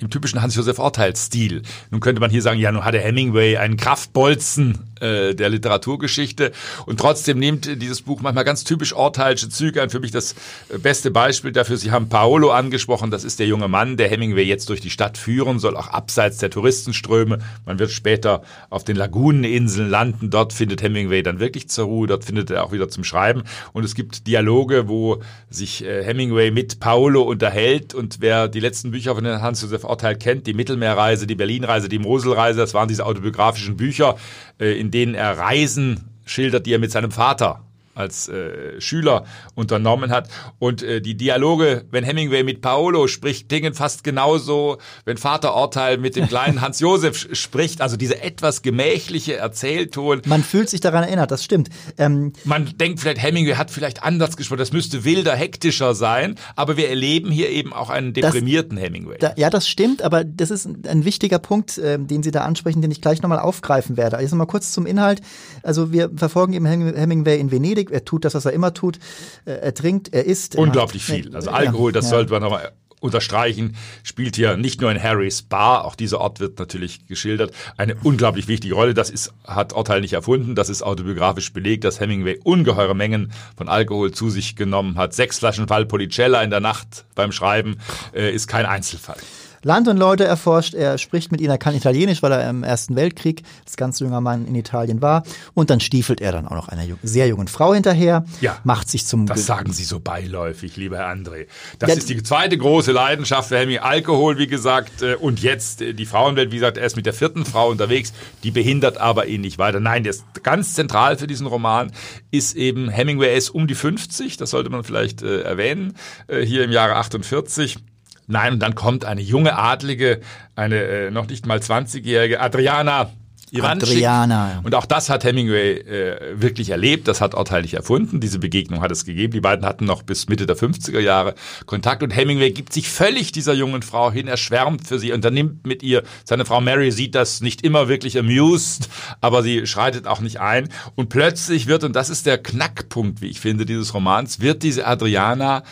im typischen Hans-Josef Orteil-Stil. Nun könnte man hier sagen, ja, nun hatte Hemingway einen Kraftbolzen äh, der Literaturgeschichte und trotzdem nimmt dieses Buch manchmal ganz typisch Orteilsche Züge an. Für mich das äh, beste Beispiel dafür, Sie haben Paolo angesprochen, das ist der junge Mann, der Hemingway jetzt durch die Stadt führen soll, auch abseits der Touristenströme. Man wird später auf den Laguneninseln landen, dort findet Hemingway dann wirklich zur Ruhe, dort findet er auch wieder zum Schreiben und es gibt Dialoge, wo sich äh, Hemingway mit Paolo unterhält und wer die letzten Bücher von Hans-Josef Orteil kennt, die Mittelmeerreise, die Berlinreise, die Moselreise, das waren diese autobiografischen Bücher, äh, in denen er Reisen schildert, die er mit seinem Vater als äh, Schüler unternommen hat. Und äh, die Dialoge, wenn Hemingway mit Paolo spricht, klingen fast genauso, wenn Vater Orteil mit dem kleinen Hans Josef spricht. Also dieser etwas gemächliche Erzählton. Man fühlt sich daran erinnert, das stimmt. Ähm, Man denkt vielleicht, Hemingway hat vielleicht anders gesprochen, das müsste wilder, hektischer sein, aber wir erleben hier eben auch einen deprimierten Hemingway. da, ja, das stimmt, aber das ist ein, wichtiger Punkt, ähm, den Sie da ansprechen, den ich gleich nochmal aufgreifen werde. Jetzt nochmal kurz zum Inhalt. Also wir verfolgen eben Hem- Hemingway in Venedig. Selig, er tut das, was er immer tut, äh, er trinkt, er isst. Unglaublich viel. Also Alkohol, das ja. sollte man nochmal unterstreichen, spielt hier nicht nur in Harrys Bar, auch dieser Ort wird natürlich geschildert, eine unglaublich wichtige Rolle. Das ist, hat Orteil nicht erfunden, das ist autobiografisch belegt, dass Hemingway ungeheure Mengen von Alkohol zu sich genommen hat. Sechs Flaschen Valpolicella in der Nacht beim Schreiben äh, ist kein Einzelfall. Land und Leute erforscht. Er spricht mit ihnen, er kann Italienisch, weil er im Ersten Weltkrieg als ganz junger Mann in Italien war. Und dann stiefelt er dann auch noch einer sehr jungen Frau hinterher. Ja. Macht sich zum. Das sagen Sie so beiläufig, lieber Herr André. Das ja, ist die zweite große Leidenschaft für Hemingway. Alkohol, wie gesagt. Äh, und jetzt äh, die Frauenwelt, wie gesagt, er ist mit der vierten Frau unterwegs. Die behindert aber ihn nicht weiter. Nein, der ist ganz zentral für diesen Roman ist eben Hemingway ist um die 50. Das sollte man vielleicht äh, erwähnen. Äh, hier im Jahre 48 Nein, und dann kommt eine junge Adlige, eine äh, noch nicht mal 20-jährige Adriana Ivanschik. Adriana. Und auch das hat Hemingway äh, wirklich erlebt, das hat Orteil nicht erfunden, diese Begegnung hat es gegeben. Die beiden hatten noch bis Mitte der 50er Jahre Kontakt und Hemingway gibt sich völlig dieser jungen Frau hin, er schwärmt für sie, unternimmt mit ihr, seine Frau Mary sieht das nicht immer wirklich amused, aber sie schreitet auch nicht ein und plötzlich wird, und das ist der Knackpunkt, wie ich finde, dieses Romans, wird diese Adriana,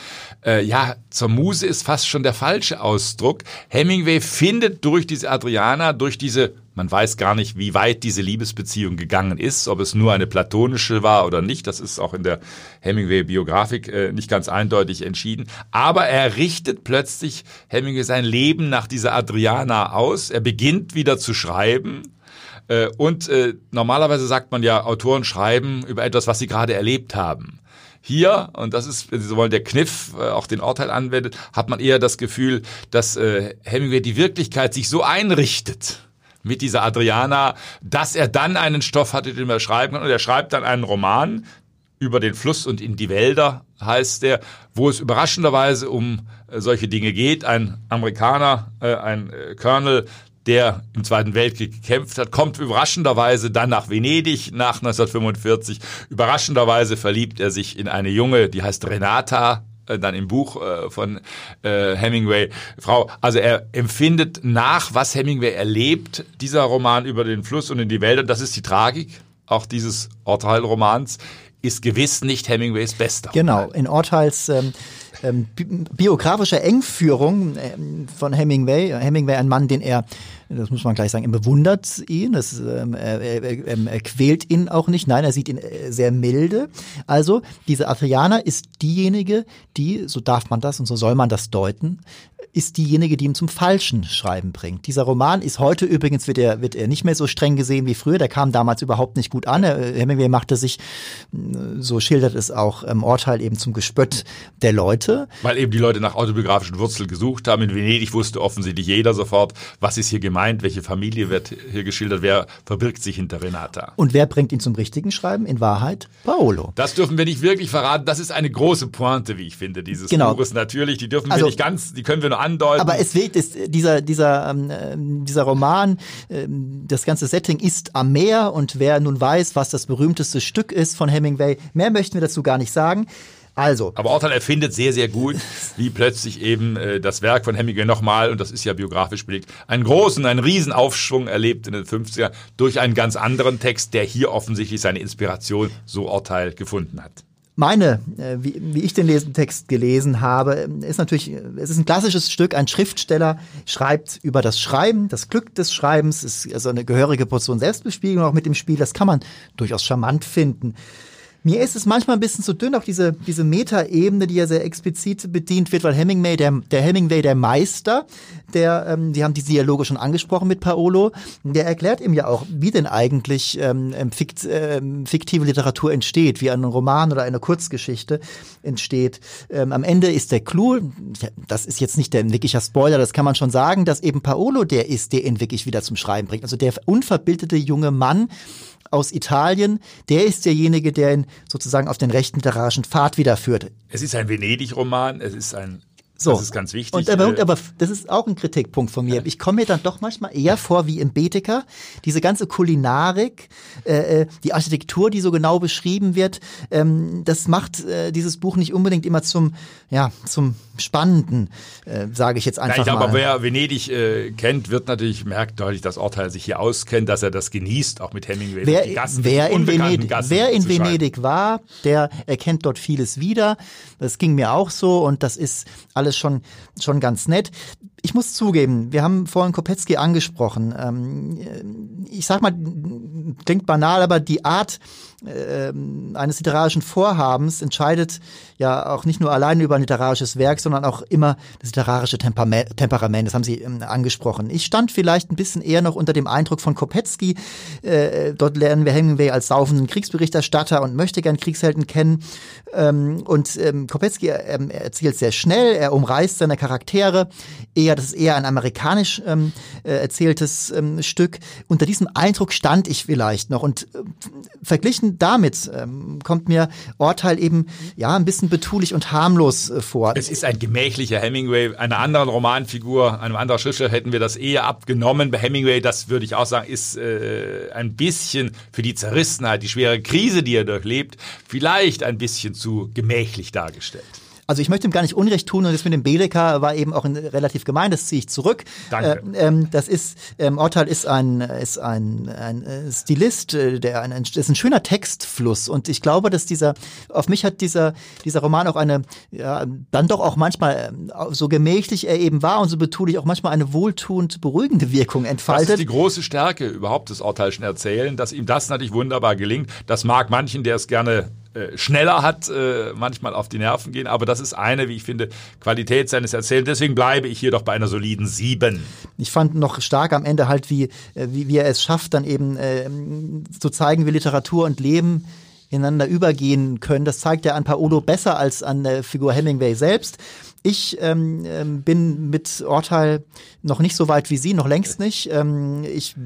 äh, ja, zur Muse ist fast schon der falsche Ausdruck. Hemingway findet durch diese Adriana, durch diese man weiß gar nicht, wie weit diese Liebesbeziehung gegangen ist, ob es nur eine platonische war oder nicht. Das ist auch in der Hemingway-Biografik äh, nicht ganz eindeutig entschieden. Aber er richtet plötzlich Hemingway sein Leben nach dieser Adriana aus. Er beginnt wieder zu schreiben. Äh, und äh, normalerweise sagt man ja, Autoren schreiben über etwas, was sie gerade erlebt haben. Hier, und das ist, wenn Sie so wollen, der Kniff, äh, auch den Urteil anwendet, hat man eher das Gefühl, dass äh, Hemingway die Wirklichkeit sich so einrichtet, mit dieser Adriana, dass er dann einen Stoff hatte, den er schreiben kann. Und er schreibt dann einen Roman über den Fluss und in die Wälder, heißt der, wo es überraschenderweise um äh, solche Dinge geht. Ein Amerikaner, äh, ein äh, Colonel, der im Zweiten Weltkrieg gekämpft hat, kommt überraschenderweise dann nach Venedig nach 1945. Überraschenderweise verliebt er sich in eine Junge, die heißt Renata, äh, dann im Buch äh, von äh, Hemingway, Frau, also er empfindet nach, was Hemingway erlebt, dieser Roman über den Fluss und in die Wälder, das ist die Tragik auch dieses Orteil-Romans, ist gewiss nicht Hemingways bester. Genau, in Orteils ähm, ähm, biografischer Engführung ähm, von Hemingway, Hemingway ein Mann, den er das muss man gleich sagen, er bewundert ihn, das, ähm, er, er, er, quält ihn auch nicht, nein, er sieht ihn äh, sehr milde. Also diese Adriana ist diejenige, die, so darf man das und so soll man das deuten, ist diejenige, die ihn zum falschen Schreiben bringt. Dieser Roman ist heute übrigens, wird er, wird er nicht mehr so streng gesehen wie früher, der kam damals überhaupt nicht gut an. Hemingway machte sich, so schildert es auch im Urteil, eben zum Gespött der Leute. Weil eben die Leute nach autobiografischen Wurzeln gesucht haben. In Venedig wusste offensichtlich jeder sofort, was ist hier gemeint gemeint? Welche Familie wird hier geschildert? Wer verbirgt sich hinter Renata? Und wer bringt ihn zum richtigen Schreiben? In Wahrheit Paolo. Das dürfen wir nicht wirklich verraten. Das ist eine große Pointe, wie ich finde, dieses genau. Buches. Natürlich, die dürfen also, wir nicht ganz, die können wir nur andeuten. Aber es weht, ist, dieser, dieser, ähm, dieser Roman, ähm, das ganze Setting ist am Meer und wer nun weiß, was das berühmteste Stück ist von Hemingway, mehr möchten wir dazu gar nicht sagen. Also. Aber Ortal erfindet sehr, sehr gut, wie plötzlich eben äh, das Werk von Hemingway nochmal, und das ist ja biografisch belegt, einen großen, einen riesen Aufschwung erlebt in den 50er durch einen ganz anderen Text, der hier offensichtlich seine Inspiration, so Orteil, gefunden hat. Meine, äh, wie, wie ich den Lesentext gelesen habe, ist natürlich, es ist ein klassisches Stück. Ein Schriftsteller schreibt über das Schreiben, das Glück des Schreibens, ist also eine gehörige Portion Selbstbespiegelung auch mit dem Spiel. Das kann man durchaus charmant finden. Mir ist es manchmal ein bisschen zu dünn, auch diese, diese Metaebene, die ja sehr explizit bedient wird, weil Hemingway, der, der Hemingway, der Meister, der, ähm, die haben die Dialoge schon angesprochen mit Paolo, der erklärt ihm ja auch, wie denn eigentlich ähm, ähm fikt, ähm, fiktive Literatur entsteht, wie ein Roman oder eine Kurzgeschichte entsteht. Ähm, am Ende ist der Clou, das ist jetzt nicht der wirklicher Spoiler, das kann man schon sagen, dass eben Paolo der ist, der ihn wirklich wieder zum Schreiben bringt. Also der unverbildete junge Mann, aus Italien, der ist derjenige, der ihn sozusagen auf den rechten literarischen Pfad wiederführt. Es ist ein Venedig-Roman, es ist ein So. Das ist ganz wichtig. Und aber, Äh, aber das ist auch ein Kritikpunkt von mir. Ich komme mir dann doch manchmal eher vor wie im Bedeker. Diese ganze Kulinarik, äh, äh, die Architektur, die so genau beschrieben wird, ähm, das macht äh, dieses Buch nicht unbedingt immer zum, ja, zum Spannenden, äh, sage ich jetzt Ja, einfach ich glaube, mal. wer Venedig äh, kennt, wird natürlich merkt deutlich, dass Orteil sich hier auskennt, dass er das genießt, auch mit Hemingway. Wer, die Gassen, wer, in Venedig, Gassen wer in. Venedig war, der erkennt dort vieles wieder. Das ging mir auch so und das ist alles schon, schon ganz nett. Ich muss zugeben, wir haben vorhin Kopetzky angesprochen. Ähm, ich sag mal, klingt banal, aber die Art ähm, eines literarischen Vorhabens entscheidet ja auch nicht nur alleine über ein literarisches Werk, sondern auch immer das literarische Temperament, das haben Sie ähm, angesprochen. Ich stand vielleicht ein bisschen eher noch unter dem Eindruck von Kopetzky. Äh, dort lernen wir Hemingway als saufenden Kriegsberichterstatter und möchte gern Kriegshelden kennen. Ähm, und Kopetzky er erzählt sehr schnell, er umreißt seine Charaktere. Eher, das ist eher ein amerikanisch ähm, äh, erzähltes ähm, Stück. Unter diesem Eindruck stand ich vielleicht noch und äh, verglichen damit ähm, kommt mir Orteil eben ja ein bisschen betulich und harmlos äh, vor. Es ist ein gemächlicher Hemingway. Einer anderen Romanfigur, einem anderen Schriftsteller hätten wir das eher abgenommen. Bei Hemingway, das würde ich auch sagen, ist äh, ein bisschen für die Zerrissenheit, die schwere Krise, die er durchlebt, vielleicht ein bisschen zu gemächlich dargestellt. Also ich möchte ihm gar nicht Unrecht tun und das mit dem Bedecker war eben auch ein, relativ gemein, das ziehe ich zurück. Danke. Äh, ähm, das ist, ähm, Ortal ist ein, ist ein, ein äh, Stilist, äh, der ein, das ist ein schöner Textfluss und ich glaube, dass dieser, auf mich hat dieser, dieser Roman auch eine, ja, dann doch auch manchmal, ähm, so gemächlich er eben war und so betulich auch manchmal eine wohltuend beruhigende Wirkung Das entfaltet. ist die große Stärke überhaupt des Orteilschen Erzählen, dass ihm das natürlich wunderbar gelingt. Das mag manchen, der es gerne äh, schneller hat, äh, manchmal auf die Nerven gehen, aber das ist eine, wie ich finde, Qualität seines Erzählens. Deswegen bleibe ich hier doch bei einer soliden Sieben. Ich fand noch stark am Ende halt, wie, äh, wie, wie er es schafft, dann eben äh, zu zeigen, wie Literatur und Leben ineinander übergehen können. Das zeigt er an Paolo besser als an der Figur Hemingway selbst. Ich ähm, ähm, bin mit Urteil noch nicht so weit wie Sie, noch längst nicht. Ähm, ich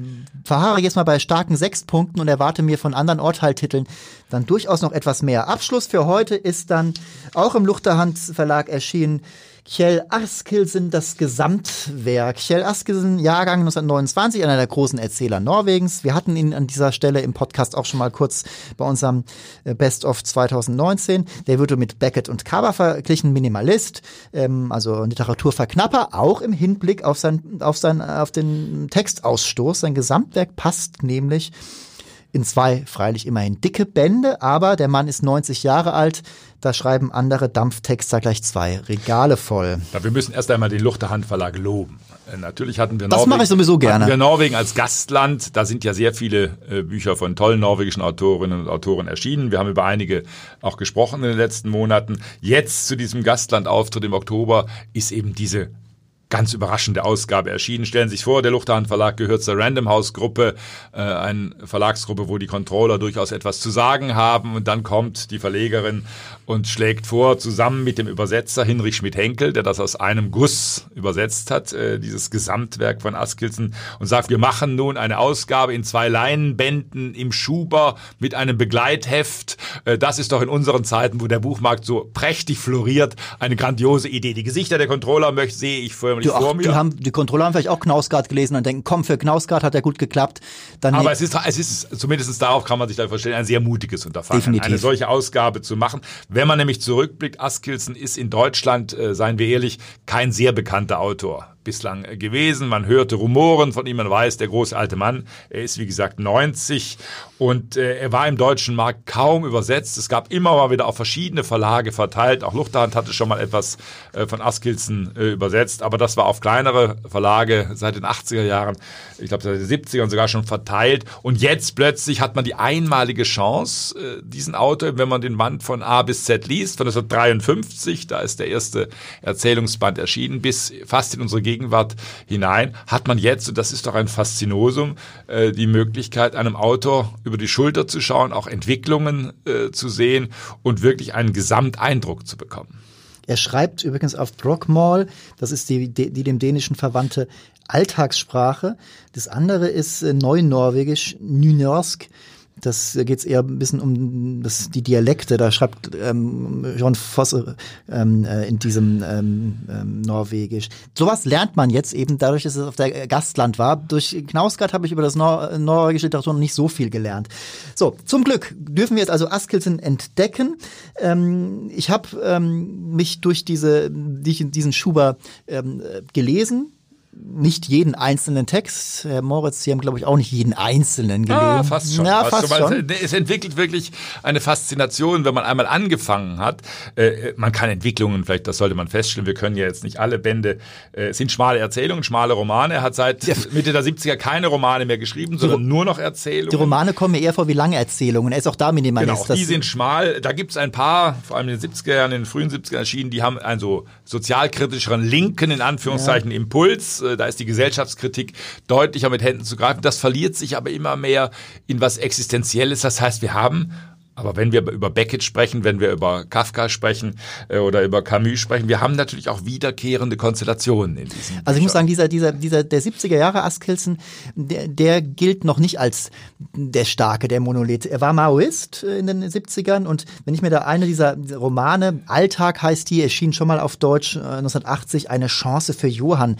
verharre jetzt mal bei starken sechs Punkten und erwarte mir von anderen Urteiltiteln dann durchaus noch etwas mehr. Abschluss für heute ist dann auch im Luchterhand Verlag erschienen Kjell Askildsen, das Gesamtwerk. Kjell Askildsen, Jahrgang 1929, einer der großen Erzähler Norwegens. Wir hatten ihn an dieser Stelle im Podcast auch schon mal kurz bei unserem äh, Best of 2019. Der wurde mit Beckett und Kaba verglichen, Minimalist, ähm, also Literaturverknapper, auch im Hinblick auf, sein, auf, sein, auf den Textausstoß. Sein Gesamtwerk passt nämlich in zwei freilich immerhin dicke Bände, aber der Mann ist 90 Jahre alt. Da schreiben andere Dampftexter gleich zwei Regale voll. Ja, wir müssen erst einmal den Luchterhand Verlag loben. Äh, Natürlich hatten wir Das Norwegen, mache ich sowieso gerne. Wir Norwegen als Gastland. Da sind ja sehr viele äh, Bücher von tollen norwegischen Autorinnen und Autoren erschienen. Wir haben über einige auch gesprochen in den letzten Monaten. Jetzt zu diesem Gastlandauftritt im Oktober ist eben diese ganz überraschende Ausgabe erschienen. Stellen Sie sich vor, der Luchterhand Verlag gehört zur Random House Gruppe, äh, eine Verlagsgruppe, wo die Controller durchaus etwas zu sagen haben und dann kommt die Verlegerin und schlägt vor, zusammen mit dem Übersetzer Hinrich Schmidt-Henkel, der das aus einem Guss übersetzt hat, äh, dieses Gesamtwerk von Askildsen und sagt, wir machen nun eine Ausgabe in zwei Leinenbänden im Schuber mit einem Begleitheft. Äh, das ist doch in unseren Zeiten, wo der Buchmarkt so prächtig floriert, eine grandiose Idee. Die Gesichter der Controller möchte, sehe ich förmlich Die, vor ach, mir. die, haben, die Controller haben vielleicht auch Knausgard gelesen und denken, komm, für Knausgard hat er gut geklappt. Dann Aber es ist, es ist, zumindest darauf kann man sich da vorstellen, ein sehr mutiges Unterfangen, Definitiv. eine solche Ausgabe zu machen. Wenn man nämlich zurückblickt, Askildsen ist in Deutschland, äh, seien wir ehrlich, kein sehr bekannter Autor bislang gewesen. Man hörte Rumoren von ihm, man weiß, der große alte Mann, er ist wie gesagt 90 und äh, er war im deutschen Markt kaum übersetzt. Es gab immer mal wieder auf verschiedene Verlage verteilt. Auch Luchterhand hatte schon mal etwas äh, von Askildsen äh, übersetzt, aber das war auf kleinere Verlage seit den 80er Jahren, ich glaube seit den 70ern sogar schon verteilt. Und jetzt plötzlich hat man die einmalige Chance, äh, diesen Autor, wenn man den Band von A bis Z liest, von 1953, da ist der erste Erzählungsband erschienen, bis fast in unsere Gegenwart hinein, hat man jetzt, und das ist doch ein Faszinosum, äh, die Möglichkeit, einem Autor über die Schulter zu schauen, auch Entwicklungen äh, zu sehen und wirklich einen Gesamteindruck zu bekommen. Er schreibt übrigens auf Brockmall, das ist die, die, die dem Dänischen verwandte Alltagssprache. Das andere ist äh, Neunorwegisch, Nynorsk. Das geht es eher ein bisschen um das, die Dialekte. Da schreibt ähm, John Fosse ähm, äh, in diesem ähm, ähm, Norwegisch. Sowas lernt man jetzt eben dadurch, dass es auf der Gastland war. Durch Knausgard habe ich über das Nor norwegische Literatur noch nicht so viel gelernt. So, zum Glück dürfen wir jetzt also Askildsen entdecken. Ähm, ich habe ähm, mich durch diese, diesen Schuber ähm, gelesen nicht jeden einzelnen Text. Herr Moritz, Sie haben, glaube ich, auch nicht jeden einzelnen gelesen. Ah, fast schon. Ja, fast, fast schon. Es entwickelt wirklich eine Faszination, wenn man einmal angefangen hat. Äh, man kann Entwicklungen, vielleicht, das sollte man feststellen, wir können ja jetzt nicht alle Bände, äh, es sind schmale Erzählungen, schmale Romane. Er hat seit Mitte der 70er keine Romane mehr geschrieben, sondern nur noch Erzählungen. Die Romane kommen mir eher vor wie lange Erzählungen. Er ist auch da Minimalist. Genau, die sind schmal. Da gibt es ein paar, vor allem in den 70er Jahren, in den frühen 70er erschienen, die haben einen so sozialkritischeren, linken, in Anführungszeichen, ja. Impuls da ist die Gesellschaftskritik deutlicher mit Händen zu greifen. Das verliert sich aber immer mehr in was Existenzielles. Das heißt, wir haben aber wenn wir über Beckett sprechen, wenn wir über Kafka sprechen äh, oder über Camus sprechen, wir haben natürlich auch wiederkehrende Konstellationen in diesem. Also ich muss sagen, dieser, dieser, dieser, der 70er Jahre Askilson, der, der gilt noch nicht als der Starke, der Monolith. Er war Maoist äh, in den 70ern und wenn ich mir da eine dieser Romane, Alltag heißt die, erschien schon mal auf Deutsch äh, 1980, eine Chance für Johann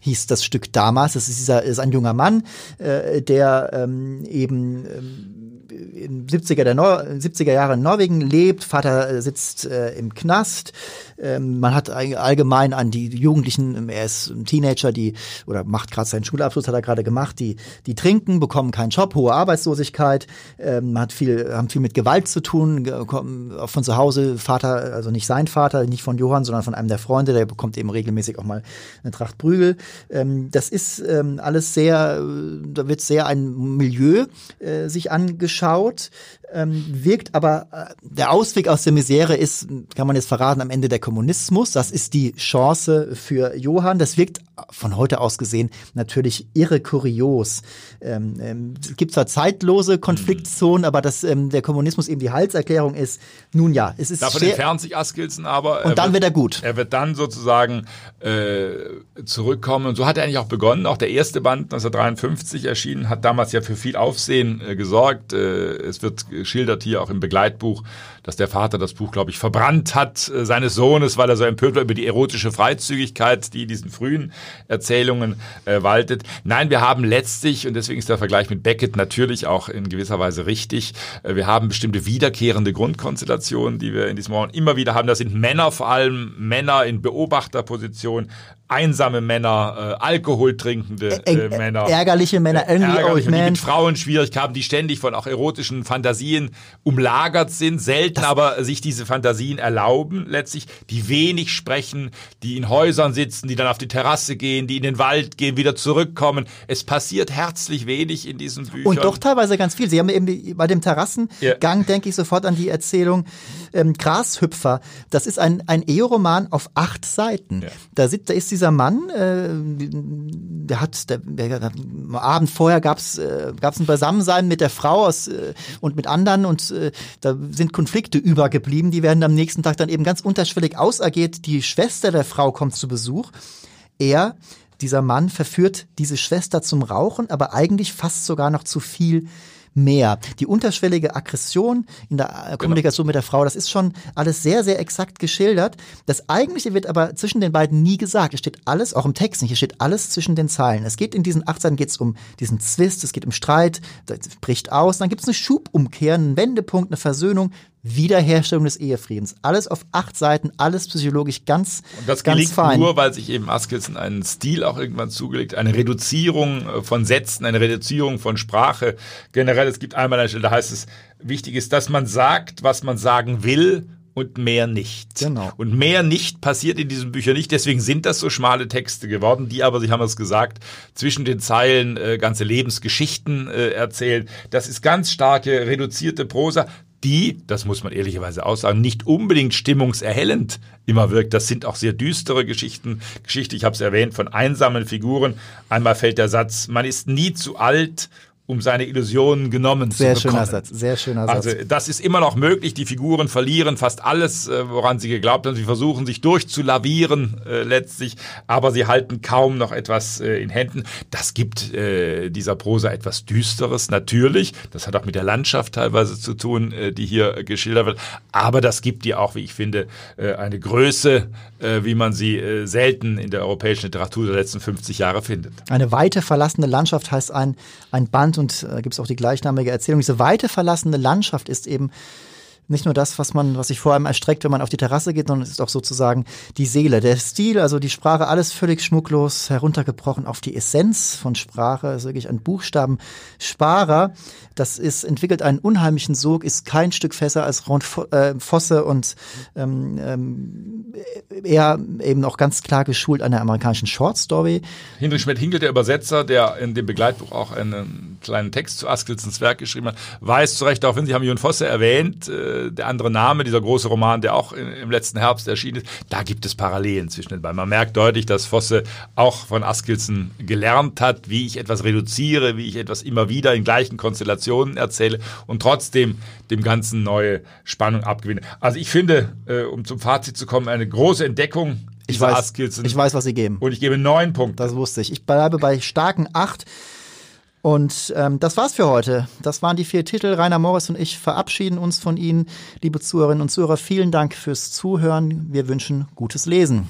hieß das Stück damals. Das ist dieser, ist ein junger Mann, äh, der ähm, eben ähm, in 70er, der Nor 70er Jahre in Norwegen lebt, Vater äh, sitzt äh, im Knast. Ähm, man hat allgemein an die Jugendlichen, ähm, er ist ein Teenager, die oder macht gerade seinen Schulabschluss, hat er gerade gemacht, die die trinken, bekommen keinen Job, hohe Arbeitslosigkeit, ähm, hat viel haben viel mit Gewalt zu tun, auch von zu Hause Vater, also nicht sein Vater, nicht von Johann, sondern von einem der Freunde, der bekommt eben regelmäßig auch mal eine Tracht Prügel. Ähm, das ist ähm, alles sehr, äh, da wird sehr ein Milieu äh, sich angeschaut, ähm, wirkt aber äh, der Ausweg aus der Misere ist, kann man jetzt verraten, am Ende der Kommunismus. Das ist die Chance für Johann. Das wirkt von heute aus gesehen natürlich irre kurios. Ähm, ähm, es gibt zwar zeitlose Konfliktzonen, aber dass ähm, der Kommunismus eben die Halserklärung ist, nun ja, es ist Davon entfernt sich Askilsen aber. Und dann wird, wird, er gut. Er wird dann sozusagen äh, zurückkommen. Und so hat er eigentlich auch begonnen. Auch der erste Band 1953 erschienen, hat damals ja für viel Aufsehen äh, gesorgt. Äh, es wird geschildert hier auch im Begleitbuch, dass der Vater das Buch, glaube ich, verbrannt hat äh, seines Sohnes, weil er so empört war über die erotische Freizügigkeit, die in diesen frühen Erzählungen äh, waltet. Nein, wir haben letztlich, und deswegen ist der Vergleich mit Beckett natürlich auch in gewisser Weise richtig, äh, wir haben bestimmte wiederkehrende Grundkonstellationen, die wir in diesem Roman immer wieder haben. Das sind Männer vor allem, Männer in Beobachterposition, einsame Männer, äh, Alkohol trinkende äh, Männer. Ärgerliche Männer, irgendwie ärgerliche, die mit Frauen Schwierigkeiten haben, die ständig von auch erotischen Fantasien umlagert sind, selten das aber sich diese Fantasien erlauben, letztlich, die wenig sprechen, die in Häusern sitzen, die dann auf die Terrasse gehen, die in den Wald gehen, wieder zurückkommen. Es passiert herzlich wenig in diesen Büchern. Und doch teilweise ganz viel. Sie haben eben bei dem Terrassengang, ja. denke ich sofort an die Erzählung ähm, Grashüpfer. Das ist ein, ein Eheroman auf acht Seiten. Ja. Da, sitzt, da ist dieser Mann, äh, der hat, der, der, am Abend vorher gab's äh, ein Beisammensein mit der Frau aus, äh, und mit anderen und äh, da sind Konflikte übergeblieben. Die werden am nächsten Tag dann eben ganz unterschwellig ausagiert. Die Schwester der Frau kommt zu Besuch. Er dieser Mann verführt diese Schwester zum Rauchen, aber eigentlich fast sogar noch zu viel mehr. Die unterschwellige Aggression in der äh, genau. Kommunikation genau. mit der Frau, das ist schon alles sehr, sehr exakt geschildert. Das Eigentliche wird aber zwischen den beiden nie gesagt. Es steht alles, auch im Text nicht, es steht alles zwischen den Zeilen. Es geht in diesen acht Seiten geht es um diesen Zwist, es geht um Streit, das bricht aus, dann gibt es eine Schubumkehr, einen Wendepunkt, eine Versöhnung, Wiederherstellung des Ehefriedens. Alles auf acht Seiten, alles psychologisch ganz, Und das ganz gelingt fein. nur, weil sich eben Askilson einen Stil auch irgendwann zugelegt, eine Reduzierung äh, von Sätzen, eine Reduzierung von Sprache. Generell, es gibt einmal eine Stelle, da heißt es, wichtig ist, dass man sagt, was man sagen will und mehr nicht. Genau. Und mehr nicht passiert in diesen Büchern nicht. Deswegen sind das so schmale Texte geworden, die aber, Sie haben es gesagt, zwischen den Zeilen äh, ganze Lebensgeschichten äh, erzählen. Das ist ganz starke, reduzierte Prosa die, das muss man ehrlicherweise auch sagen, nicht unbedingt stimmungserhellend immer wirkt. Das sind auch sehr düstere Geschichten. Geschichte, ich habe es erwähnt, von einsamen Figuren. Einmal fällt der Satz, man ist nie zu alt, um seine Illusionen genommen Sehr zu bekommen. schöner Satz, sehr schöner Satz. Also das ist immer noch möglich. Die Figuren verlieren fast alles, äh, woran sie geglaubt haben. Sie versuchen sich durchzulavieren äh, letztlich, aber sie halten kaum noch etwas äh, in Händen. Das gibt äh, dieser Prosa etwas Düsteres, natürlich. Das hat auch mit der Landschaft teilweise zu tun, äh, die hier geschildert wird. Aber das gibt ihr auch, wie ich finde, äh, eine Größe, äh, wie man sie äh, selten in der europäischen Literatur der letzten 50 Jahre findet. Eine weite verlassene Landschaft heißt ein, ein Band und äh, gibt es auch die gleichnamige Erzählung. Diese weite verlassene Landschaft ist eben nicht nur das, was man, was sich vor allem erstreckt, wenn man auf die Terrasse geht, sondern es ist auch sozusagen die Seele. Der Stil, also die Sprache, alles völlig schmucklos heruntergebrochen auf die Essenz von Sprache, also wirklich ein Buchstabensparer. Das ist, entwickelt einen unheimlichen Sog, ist kein Stück Fässer als Ron äh, Fosse und ähm, ähm, eher eben auch ganz klar geschult an der amerikanischen Shortstory. Hinrich Schmidt-Hinkel, der Übersetzer, der in dem Begleitbuch auch einen kleinen Text zu Askelsens Werk geschrieben hat, weiß zu Recht, auch wenn Sie haben Jon Fosse erwähnt, äh, der andere Name, dieser große Roman, der auch im letzten Herbst erschienen ist, da gibt es Parallelen zwischen den beiden. Man merkt deutlich, dass Fosse auch von Askelsen gelernt hat, wie ich etwas reduziere, wie ich etwas immer wieder in gleichen Konstellationen erzähle und trotzdem dem Ganzen neue Spannung abgewinne. Also ich finde, äh, um zum Fazit zu kommen, eine große Entdeckung Ich weiß, ich weiß, was Sie geben. Und ich gebe neun Punkte. Das wusste ich. Ich bleibe bei starken acht. Und ähm, das war's für heute. Das waren die vier Titel. Rainer Morris und ich verabschieden uns von Ihnen, liebe Zuhörerinnen und Zuhörer. Vielen Dank fürs Zuhören. Wir wünschen gutes Lesen.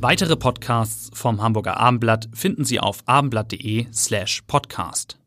Weitere Podcasts vom Hamburger Abendblatt finden Sie auf abendblatt.de slash podcast.